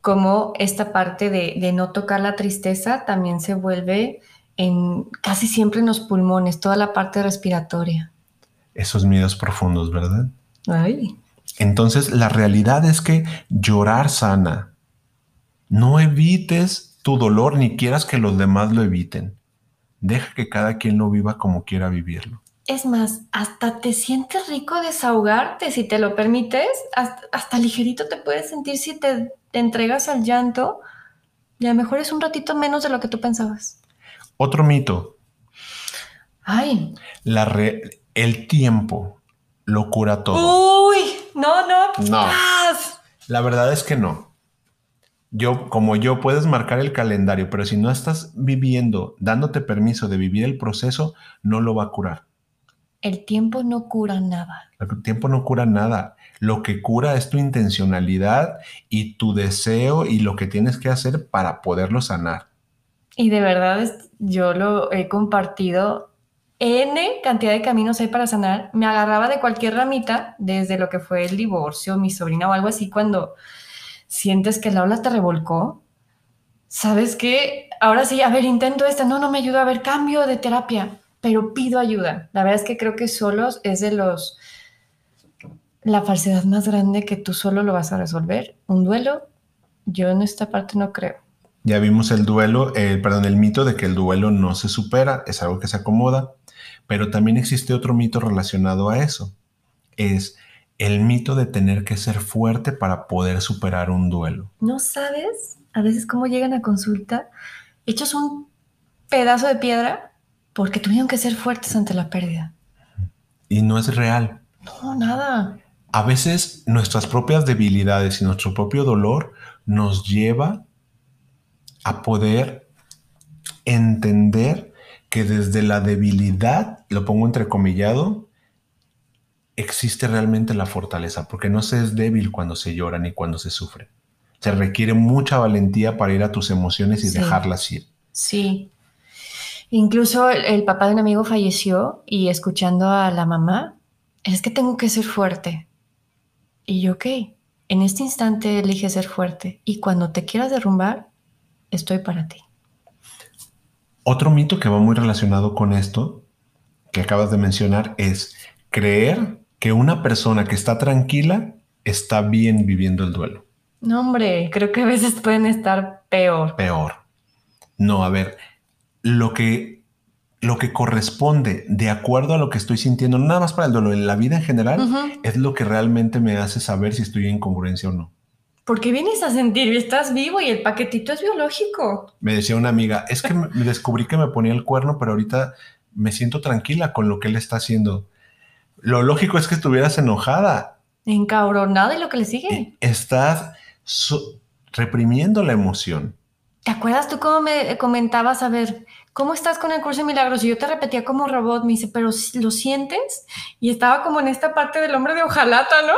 cómo esta parte de, de no tocar la tristeza también se vuelve en casi siempre en los pulmones, toda la parte respiratoria. Esos miedos profundos, ¿verdad? Ay. Entonces, la realidad es que llorar sana. No evites tu dolor ni quieras que los demás lo eviten. Deja que cada quien lo viva como quiera vivirlo. Es más, hasta te sientes rico desahogarte si te lo permites. Hasta, ligerito te puedes sentir si te, te entregas al llanto. Y a lo mejor es un ratito menos de lo que tú pensabas. Otro mito. Ay. La el tiempo lo cura todo. Uy, no, no. No. La verdad es que no. Yo, como yo, puedes marcar el calendario, pero si no estás viviendo, dándote permiso de vivir el proceso, no lo va a curar. El tiempo no cura nada. El tiempo no cura nada. Lo que cura es tu intencionalidad y tu deseo y lo que tienes que hacer para poderlo sanar. Y de verdad yo lo he compartido. N cantidad de caminos hay para sanar. Me agarraba de cualquier ramita, desde lo que fue el divorcio, mi sobrina o algo así, cuando sientes que la ola te revolcó. ¿Sabes qué? Ahora sí, a ver, intento esta. No, no me ayuda. A ver, cambio de terapia, pero pido ayuda. La verdad es que creo que solos es de los... La falsedad más grande que tú solo lo vas a resolver. Un duelo, yo en esta parte no creo. Ya vimos el duelo, eh, perdón, el mito de que el duelo no se supera, es algo que se acomoda, pero también existe otro mito relacionado a eso. Es el mito de tener que ser fuerte para poder superar un duelo. ¿No sabes a veces cómo llegan a consulta hechos un pedazo de piedra porque tuvieron que ser fuertes ante la pérdida? Y no es real. No, nada. A veces nuestras propias debilidades y nuestro propio dolor nos lleva a poder entender que desde la debilidad, lo pongo entrecomillado, existe realmente la fortaleza, porque no se es débil cuando se llora ni cuando se sufre. Se requiere mucha valentía para ir a tus emociones y dejarlas ir. Sí. Incluso el, papá de un amigo falleció y escuchando a la mamá, es que tengo que ser fuerte. Y yo, ok, en este instante elige ser fuerte. Y cuando te quieras derrumbar, estoy para ti. Otro mito que va muy relacionado con esto que acabas de mencionar es creer que una persona que está tranquila está bien viviendo el duelo. No, hombre, creo que a veces pueden estar peor. Peor. No, a ver, lo que, lo que corresponde de acuerdo a lo que estoy sintiendo, nada más para el duelo, en la vida en general, es lo que realmente me hace saber si estoy en congruencia o no. Porque vienes a sentir, estás vivo y el paquetito es biológico. Me decía una amiga, es que me *laughs* descubrí que me ponía el cuerno, pero ahorita me siento tranquila con lo que él está haciendo. Lo lógico es que estuvieras enojada. Encabronada y lo que le sigue. Estás reprimiendo la emoción. ¿Te acuerdas tú cómo me comentabas, a ver, ¿cómo estás con el curso de milagros? Y yo te repetía como robot, me dice, pero ¿lo sientes? Y estaba como en esta parte del hombre de hojalata, ¿no?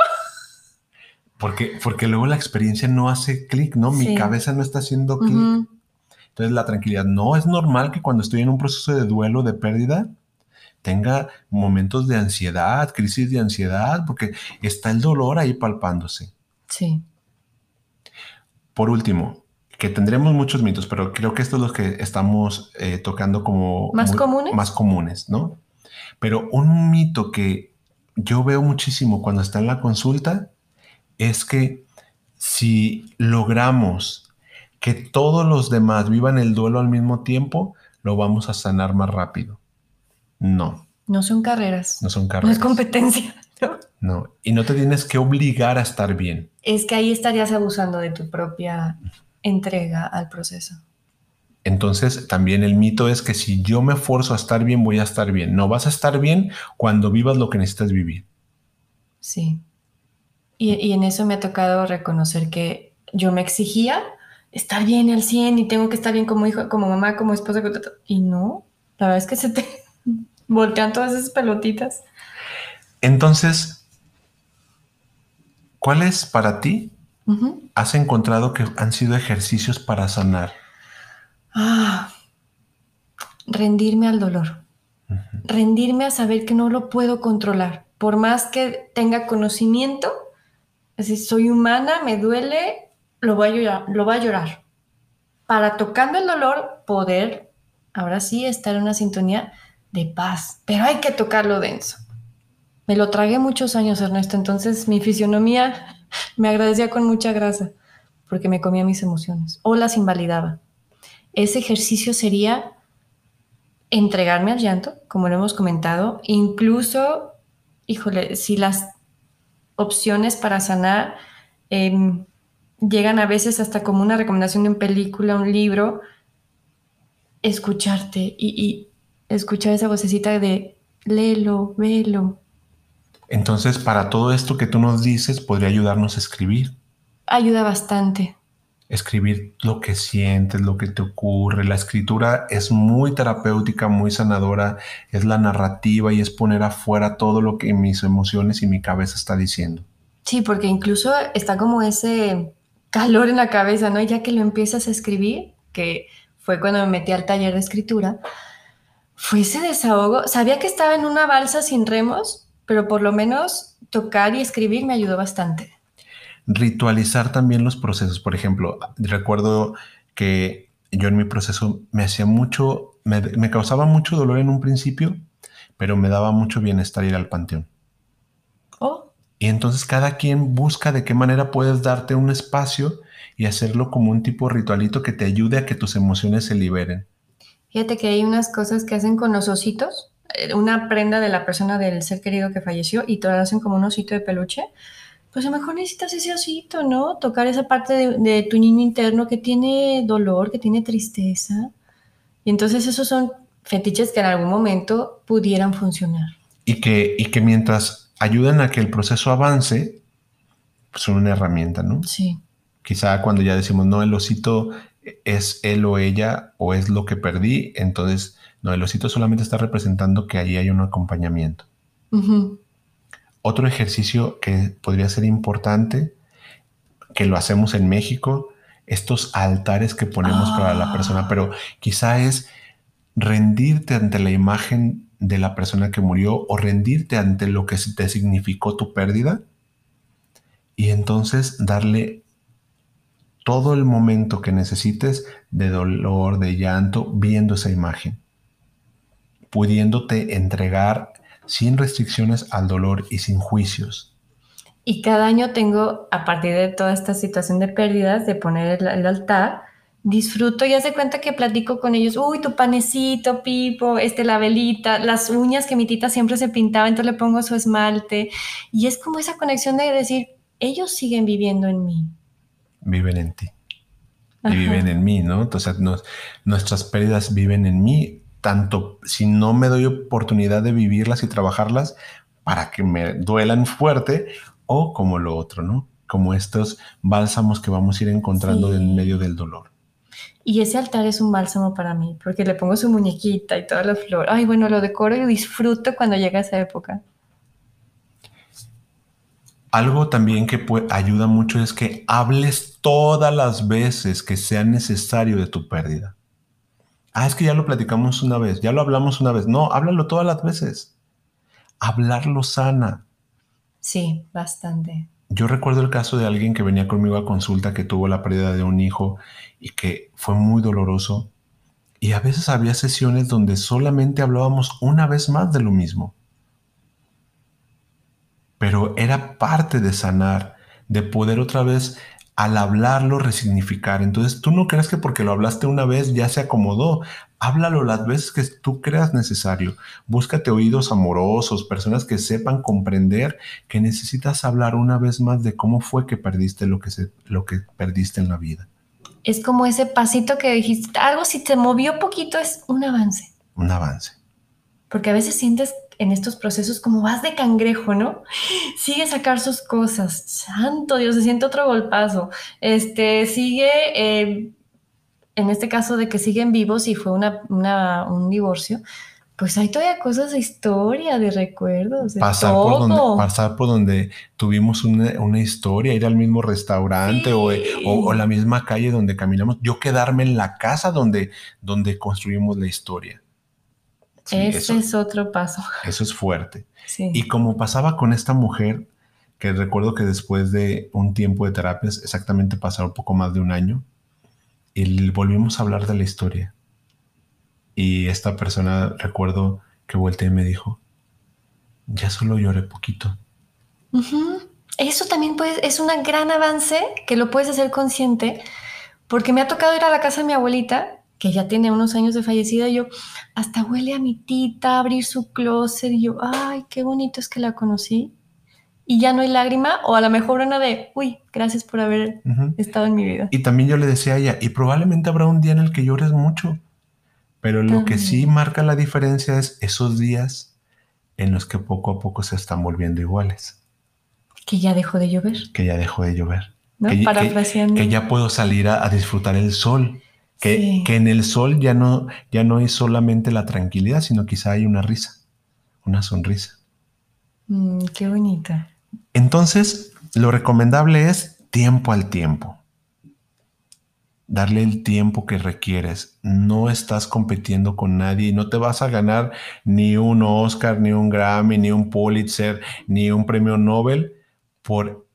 Porque, porque luego la experiencia no hace clic, ¿no? Mi cabeza no está haciendo clic. Entonces la tranquilidad, no es normal que cuando estoy en un proceso de duelo, de pérdida, tenga momentos de ansiedad, crisis de ansiedad, porque está el dolor ahí palpándose. Sí. Por último, que tendremos muchos mitos, pero creo que estos son los que estamos eh, tocando como... Más comunes. Más comunes, ¿no? Pero un mito que yo veo muchísimo cuando está en la consulta es que si logramos que todos los demás vivan el duelo al mismo tiempo, lo vamos a sanar más rápido. No. No son carreras. No son carreras. No es competencia. ¿no? No. Y no te tienes que obligar a estar bien. Es que ahí estarías abusando de tu propia entrega al proceso. Entonces, también el mito es que si yo me esfuerzo a estar bien, voy a estar bien. No vas a estar bien cuando vivas lo que necesitas vivir. Sí. Y, y en eso me ha tocado reconocer que yo me exigía estar bien al 100 y tengo que estar bien como hijo, como mamá, como esposa. Y no, la verdad es que se te *laughs* voltean todas esas pelotitas. Entonces, ¿cuáles para ti has encontrado que han sido ejercicios para sanar? Ah, rendirme al dolor. Rendirme a saber que no lo puedo controlar. Por más que tenga conocimiento, decir, soy humana, me duele, lo voy a llorar, lo voy a llorar. Para tocando el dolor, poder, ahora sí, estar en una sintonía de paz. Pero hay que tocarlo denso. Me lo tragué muchos años, Ernesto, entonces mi fisionomía me agradecía con mucha grasa porque me comía mis emociones o las invalidaba ese ejercicio sería entregarme al llanto, como lo hemos comentado, incluso, híjole, si las opciones para sanar em, llegan a veces hasta como una recomendación de una película, un libro, escucharte y, y escuchar esa vocecita de léelo, velo. Entonces, para todo esto que tú nos dices, podría ayudarnos a escribir. Ayuda bastante escribir lo que sientes, lo que te ocurre. La escritura es muy terapéutica, muy sanadora, es la narrativa y es poner afuera todo lo que mis emociones y mi cabeza está diciendo. Sí, porque incluso está como ese calor en la cabeza, ¿no? Ya que lo empiezas a escribir, que fue cuando me metí al taller de escritura, fue ese desahogo. Sabía que estaba en una balsa sin remos, pero por lo menos tocar y escribir me ayudó bastante ritualizar también los procesos. Por ejemplo, recuerdo que yo en mi proceso me hacía mucho, me, causaba mucho dolor en un principio, pero me daba mucho bienestar ir al panteón. Oh. Y entonces cada quien busca de qué manera puedes darte un espacio y hacerlo como un tipo ritualito que te ayude a que tus emociones se liberen. Fíjate que hay unas cosas que hacen con los ositos, una prenda de la persona del ser querido que falleció y te lo hacen como un osito de peluche pues a lo mejor necesitas ese osito, ¿no? Tocar esa parte de, tu niño interno que tiene dolor, que tiene tristeza. Y entonces esos son fetiches que en algún momento pudieran funcionar. Y que, y que mientras ayudan a que el proceso avance, pues son una herramienta, ¿no? Sí. Quizá cuando ya decimos, no, el osito es él o ella o es lo que perdí, entonces, no, el osito solamente está representando que ahí hay un acompañamiento. Otro ejercicio que podría ser importante, que lo hacemos en México, estos altares que ponemos para la persona, pero quizá es rendirte ante la imagen de la persona que murió o rendirte ante lo que te significó tu pérdida y entonces darle todo el momento que necesites de dolor, de llanto, viendo esa imagen, pudiéndote entregar sin restricciones al dolor y sin juicios. Y cada año tengo, a partir de toda esta situación de pérdidas, de poner el, altar, disfruto y hace cuenta que platico con ellos, uy, tu panecito, Pipo, este, la velita, las uñas que mi tita siempre se pintaba, entonces le pongo su esmalte. Y es como esa conexión de decir, ellos siguen viviendo en mí. Viven en ti. Y viven en mí, ¿no? Entonces nuestras pérdidas viven en mí tanto si no me doy oportunidad de vivirlas y trabajarlas para que me duelan fuerte o como lo otro, ¿no? Como estos bálsamos que vamos a ir encontrando en medio del dolor. Y ese altar es un bálsamo para mí, porque le pongo su muñequita y toda la flor. Ay, bueno, lo decoro y disfruto cuando llega esa época. Algo también que ayuda mucho es que hables todas las veces que sea necesario de tu pérdida. Ah, es que ya lo platicamos una vez, ya lo hablamos una vez. No, háblalo todas las veces. Hablarlo sana. Sí, bastante. Yo recuerdo el caso de alguien que venía conmigo a consulta que tuvo la pérdida de un hijo y que fue muy doloroso. Y a veces había sesiones donde solamente hablábamos una vez más de lo mismo. Pero era parte de sanar, de poder otra vez al hablarlo resignificar. Entonces tú no creas que porque lo hablaste una vez ya se acomodó. Háblalo las veces que tú creas necesario. Búscate oídos amorosos, personas que sepan comprender que necesitas hablar una vez más de cómo fue que perdiste lo que, se, lo que perdiste en la vida. Es como ese pasito que dijiste, algo si te movió poquito es un avance. Un avance. Porque a veces sientes en estos procesos como vas de cangrejo, ¿no? Sigue sacar sus cosas. Santo Dios, se siente otro golpazo. Este, sigue... Eh, en este caso de que siguen vivos y fue una, un divorcio, pues hay todavía cosas de historia, de recuerdos. De pasar, Por donde, pasar por donde tuvimos una, historia, ir al mismo restaurante o, la misma calle donde caminamos. Yo quedarme en la casa donde, donde construimos la historia. Ese es otro paso. *laughs* Eso es fuerte. Y como pasaba con esta mujer, que recuerdo que después de un tiempo de terapias, exactamente pasaron poco más de un año, y volvimos a hablar de la historia. Y esta persona, recuerdo que volteé y me dijo, ya solo lloré poquito. Eso también puede, es un gran avance que lo puedes hacer consciente, porque me ha tocado ir a la casa de mi abuelita, que ya tiene unos años de fallecida, y yo, hasta huele a mi tita, abrir su closet, y yo, ay, qué bonito es que la conocí y ya no hay lágrima o a lo mejor una de, uy, gracias por haber estado en mi vida. Y también yo le decía a ella, y probablemente habrá un día en el que llores mucho, pero lo que sí marca la diferencia es esos días en los que poco a poco se están volviendo iguales. Que ya dejó de llover. Que ya dejó de llover. Que, que, ya puedo salir a, disfrutar el sol. Que, que, en el sol ya no, ya no hay solamente la tranquilidad, sino quizá hay una risa, una sonrisa. Mm, qué bonita. Entonces, lo recomendable es tiempo al tiempo. Darle el tiempo que requieres. No estás compitiendo con nadie y no te vas a ganar ni un Oscar, ni un Grammy, ni un Pulitzer, ni un premio Nobel por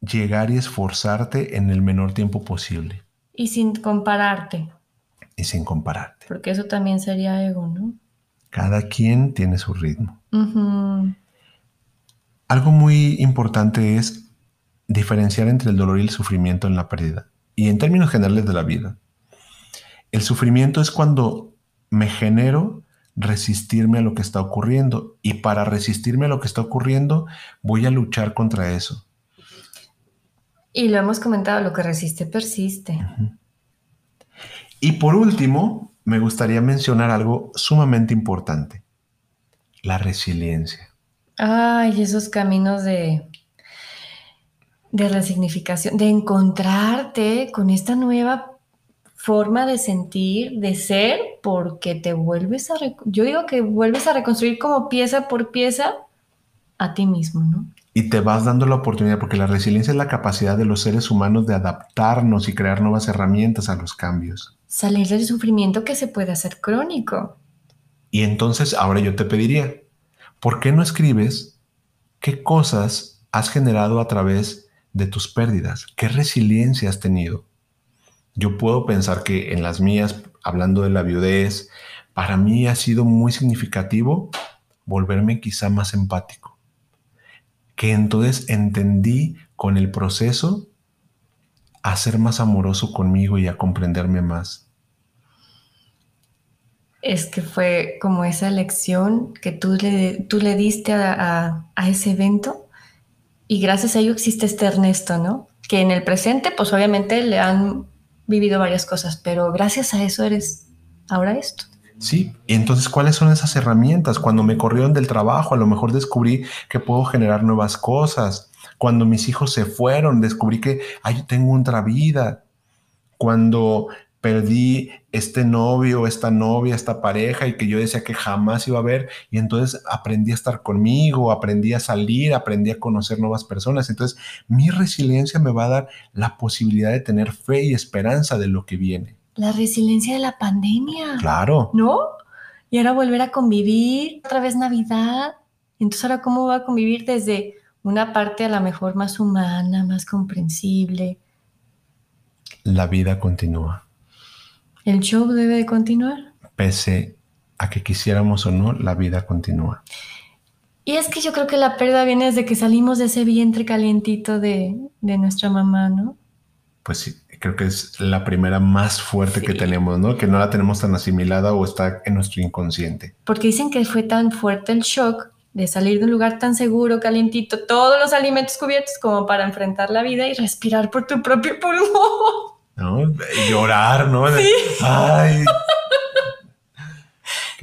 llegar y esforzarte en el menor tiempo posible. Y sin compararte. Y sin compararte. Porque eso también sería ego, ¿no? Cada quien tiene su ritmo. Algo muy importante es diferenciar entre el dolor y el sufrimiento en la pérdida y en términos generales de la vida. El sufrimiento es cuando me genero resistirme a lo que está ocurriendo y para resistirme a lo que está ocurriendo voy a luchar contra eso. Y lo hemos comentado, lo que resiste persiste. Y por último, me gustaría mencionar algo sumamente importante, la resiliencia. Ay, esos caminos de, de resignificación, de encontrarte con esta nueva forma de sentir, de ser, porque te vuelves a, yo digo que vuelves a reconstruir como pieza por pieza a ti mismo, ¿no? Y te vas dando la oportunidad, porque la resiliencia es la capacidad de los seres humanos de adaptarnos y crear nuevas herramientas a los cambios. Salir del sufrimiento que se puede hacer crónico. Y entonces ahora yo te pediría, ¿por qué no escribes qué cosas has generado a través de tus pérdidas? ¿Qué resiliencia has tenido? Yo puedo pensar que en las mías, hablando de la viudez, para mí ha sido muy significativo volverme quizá más empático. Que entonces entendí con el proceso a ser más amoroso conmigo y a comprenderme más es que fue como esa lección que tú le, tú le diste a, ese evento y gracias a ello existe este Ernesto, ¿no? Que en el presente, pues obviamente le han vivido varias cosas, pero gracias a eso eres ahora esto. Sí, entonces, ¿cuáles son esas herramientas? Cuando me corrieron del trabajo, a lo mejor descubrí que puedo generar nuevas cosas. Cuando mis hijos se fueron, descubrí que ay, tengo otra vida. Cuando perdí este novio, esta novia, esta pareja y que yo decía que jamás iba a ver y entonces aprendí a estar conmigo, aprendí a salir, aprendí a conocer nuevas personas. Entonces mi resiliencia me va a dar la posibilidad de tener fe y esperanza de lo que viene. La resiliencia de la pandemia. Claro. ¿No? Y ahora volver a convivir, otra vez Navidad. Entonces ahora cómo va a convivir desde una parte a la mejor más humana, más comprensible. La vida continúa. El show debe continuar. Pese a que quisiéramos o no, la vida continúa. Y es que yo creo que la pérdida viene desde que salimos de ese vientre calientito de, nuestra mamá, ¿no? Pues sí, creo que es la primera más fuerte que tenemos, ¿no? Que no la tenemos tan asimilada o está en nuestro inconsciente. Porque dicen que fue tan fuerte el shock de salir de un lugar tan seguro, calientito, todos los alimentos cubiertos como para enfrentar la vida y respirar por tu propio pulmón. ¿No? Llorar, ¿no? Sí. Ay. *laughs*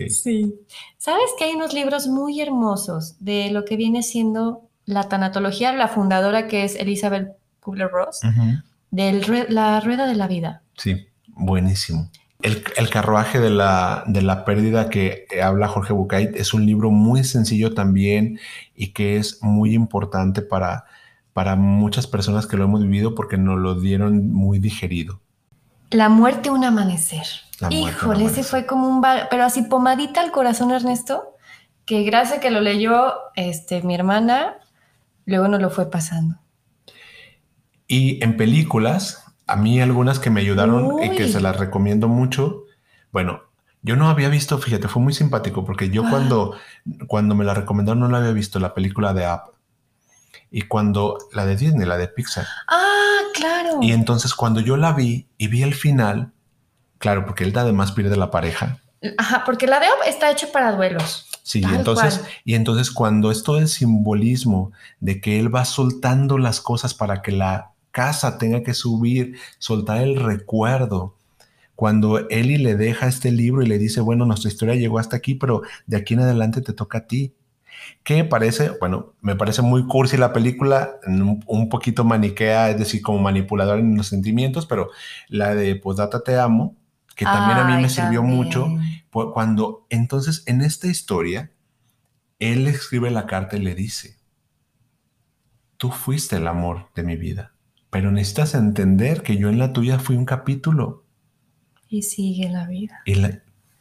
Sí. ¿Sabes que hay unos libros muy hermosos de lo que viene siendo la tanatología? La fundadora que es Elizabeth Kubler-Ross, de La Rueda de la Vida. Sí, buenísimo. El, carruaje de la, de la, pérdida que habla Jorge Bucay es un libro muy sencillo también y que es muy importante para, para muchas personas que lo hemos vivido porque nos lo dieron muy digerido. La muerte un amanecer. Híjole, ese fue como un... Pero así pomadita al corazón, Ernesto, que gracias a que lo leyó este, mi hermana, luego no lo fue pasando. Y en películas, a mí algunas que me ayudaron y que se las recomiendo mucho. Bueno, yo no había visto, fíjate, fue muy simpático porque yo ah. cuando, cuando me la recomendaron no la había visto, la película de App. Y cuando la de Disney, la de Pixar. Ah, claro. Y entonces cuando yo la vi y vi el final, Claro, porque él además pierde la pareja. Ajá, porque la de está hecho para duelos. Sí, entonces, y entonces cuando es todo el simbolismo de que él va soltando las cosas para que la casa tenga que subir, soltar el recuerdo, cuando Eli le deja este libro y le dice, bueno, nuestra historia llegó hasta aquí, pero de aquí en adelante te toca a ti. Que parece, bueno, me parece muy cursi la película, un, poquito maniquea, es decir, como manipulador en los sentimientos, pero la de Posdata te amo, que también a mí me sirvió mucho, cuando entonces en esta historia, él escribe la carta y le dice, tú fuiste el amor de mi vida, pero necesitas entender que yo en la tuya fui un capítulo. Y sigue la vida. Y,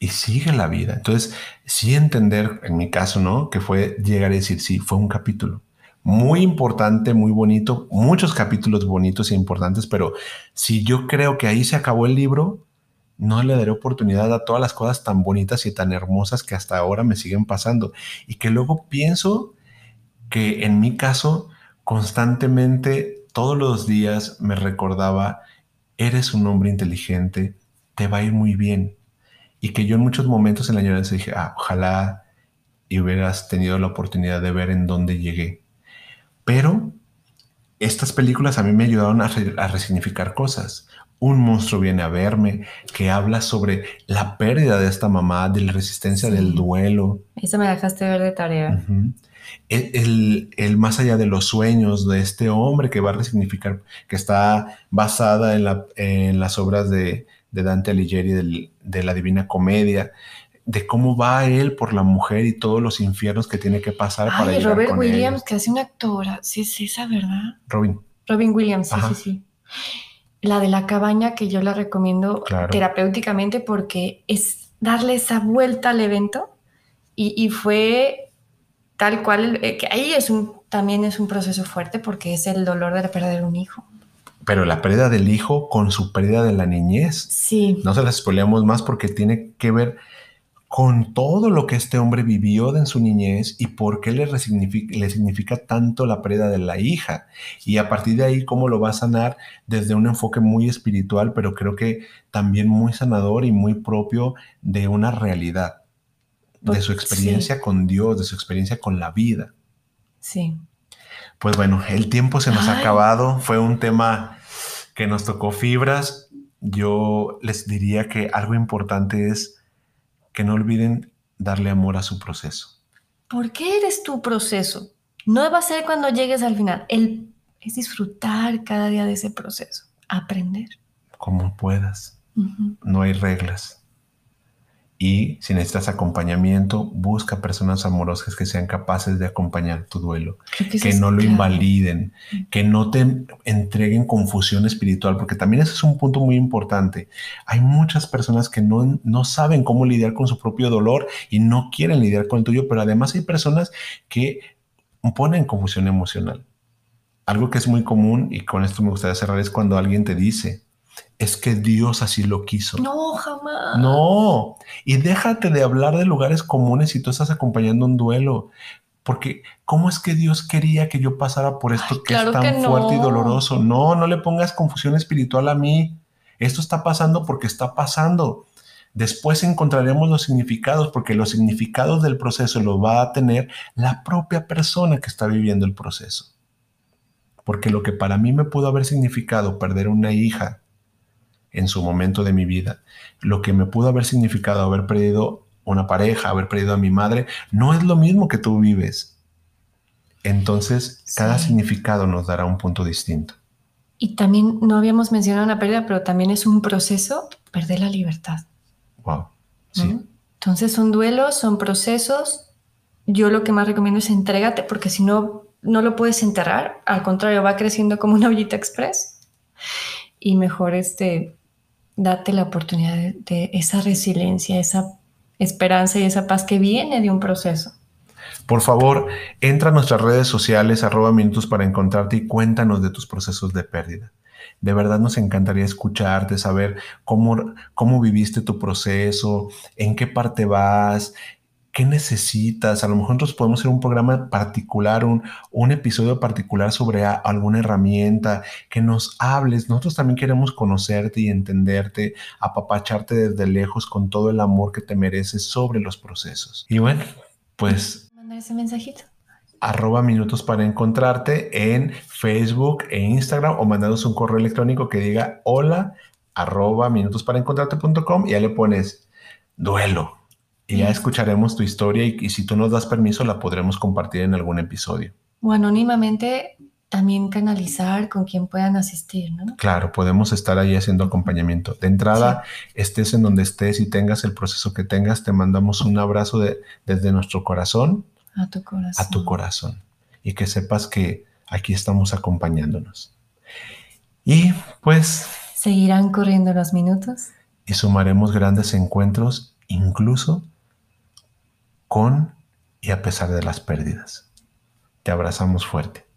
y sigue la vida. Entonces, sí entender, en mi caso, ¿no? Que fue llegar a decir, sí, fue un capítulo muy importante, muy bonito, muchos capítulos bonitos e importantes, pero si yo creo que ahí se acabó el libro, no le daré oportunidad a todas las cosas tan bonitas y tan hermosas que hasta ahora me siguen pasando. Y que luego pienso que en mi caso, constantemente, todos los días me recordaba, eres un hombre inteligente, te va a ir muy bien. Y que yo en muchos momentos en la añoranza dije, ah, ojalá y hubieras tenido la oportunidad de ver en dónde llegué. Pero estas películas a mí me ayudaron a, a resignificar cosas un monstruo viene a verme, que habla sobre la pérdida de esta mamá, de la resistencia del duelo. Eso me dejaste ver de tarea. El, más allá de los sueños de este hombre que va a resignificar, que está basada en, la, en las obras de, Dante Alighieri de la Divina Comedia, de cómo va él por la mujer y todos los infiernos que tiene que pasar para llegar Robert Williams, que hace una actora, sí es esa, ¿verdad? Robin. Robin Williams, sí, sí, sí. La de la cabaña que yo la recomiendo terapéuticamente porque es darle esa vuelta al evento y, fue tal cual, eh, que ahí es un, también es un proceso fuerte porque es el dolor de perder un hijo. Pero la pérdida del hijo con su pérdida de la niñez. Sí. No se las spoileamos más porque tiene que ver con todo lo que este hombre vivió en su niñez y por qué le, le significa tanto la pérdida de la hija. Y a partir de ahí, cómo lo va a sanar desde un enfoque muy espiritual, pero creo que también muy sanador y muy propio de una realidad, de su experiencia con Dios, de su experiencia con la vida. Sí. Pues bueno, el tiempo se nos ha acabado. Fue un tema que nos tocó fibras. Yo les diría que algo importante es que no olviden darle amor a su proceso. ¿Por qué eres tu proceso? No va a ser cuando llegues al final. El, es disfrutar cada día de ese proceso, aprender. Como puedas. No hay reglas. Y si necesitas acompañamiento, busca personas amorosas que sean capaces de acompañar tu duelo, que, no lo invaliden, que no te entreguen confusión espiritual, porque también ese es un punto muy importante. Hay muchas personas que no, no saben cómo lidiar con su propio dolor y no quieren lidiar con el tuyo, pero además hay personas que ponen confusión emocional. Algo que es muy común, y con esto me gustaría cerrar, es cuando alguien te dice, es que Dios así lo quiso. No, jamás. No. Y déjate de hablar de lugares comunes si tú estás acompañando un duelo. porque ¿cómo es que Dios quería que yo pasara por esto que es tan fuerte y doloroso? No, no le pongas confusión espiritual a mí. Esto está pasando porque está pasando. Después encontraremos los significados, porque los significados del proceso lo va a tener la propia persona que está viviendo el proceso. Porque lo que para mí me pudo haber significado perder una hija en su momento de mi vida, lo que me pudo haber significado haber perdido una pareja, haber perdido a mi madre, no es lo mismo que tú vives. Entonces, cada significado nos dará un punto distinto. Y también no habíamos mencionado una pérdida, pero también es un proceso perder la libertad. Wow. Sí. Entonces, son duelos, son procesos. Yo lo que más recomiendo es entrégate, porque si no, no lo puedes enterrar. Al contrario, va creciendo como una ollita express. Y mejor este, date la oportunidad de, esa resiliencia, esa esperanza y esa paz que viene de un proceso. Por favor, entra a nuestras redes sociales, arroba minutos para encontrarte y cuéntanos de tus procesos de pérdida. De verdad nos encantaría escucharte, saber cómo, cómo viviste tu proceso, en qué parte vas, ¿Qué necesitas? A lo mejor nosotros podemos hacer un programa particular, un, un episodio particular sobre alguna herramienta, que nos hables. Nosotros también queremos conocerte y entenderte, apapacharte desde lejos con todo el amor que te mereces sobre los procesos. Y bueno, pues... Mandar ese mensajito arroba minutos para encontrarte en Facebook e Instagram o mandanos un correo electrónico que diga hola arroba minutos para encontrarte.com y ya le pones duelo y ya escucharemos tu historia y, si tú nos das permiso la podremos compartir en algún episodio. O anónimamente también canalizar con quien puedan asistir, ¿no? Claro, podemos estar ahí haciendo acompañamiento. De entrada, estés en donde estés y tengas el proceso que tengas, te mandamos un abrazo de, desde nuestro corazón. A tu corazón. A tu corazón. Y que sepas que aquí estamos acompañándonos. Y pues... Seguirán corriendo los minutos. Y sumaremos grandes encuentros, incluso con y a pesar de las pérdidas. Te abrazamos fuerte.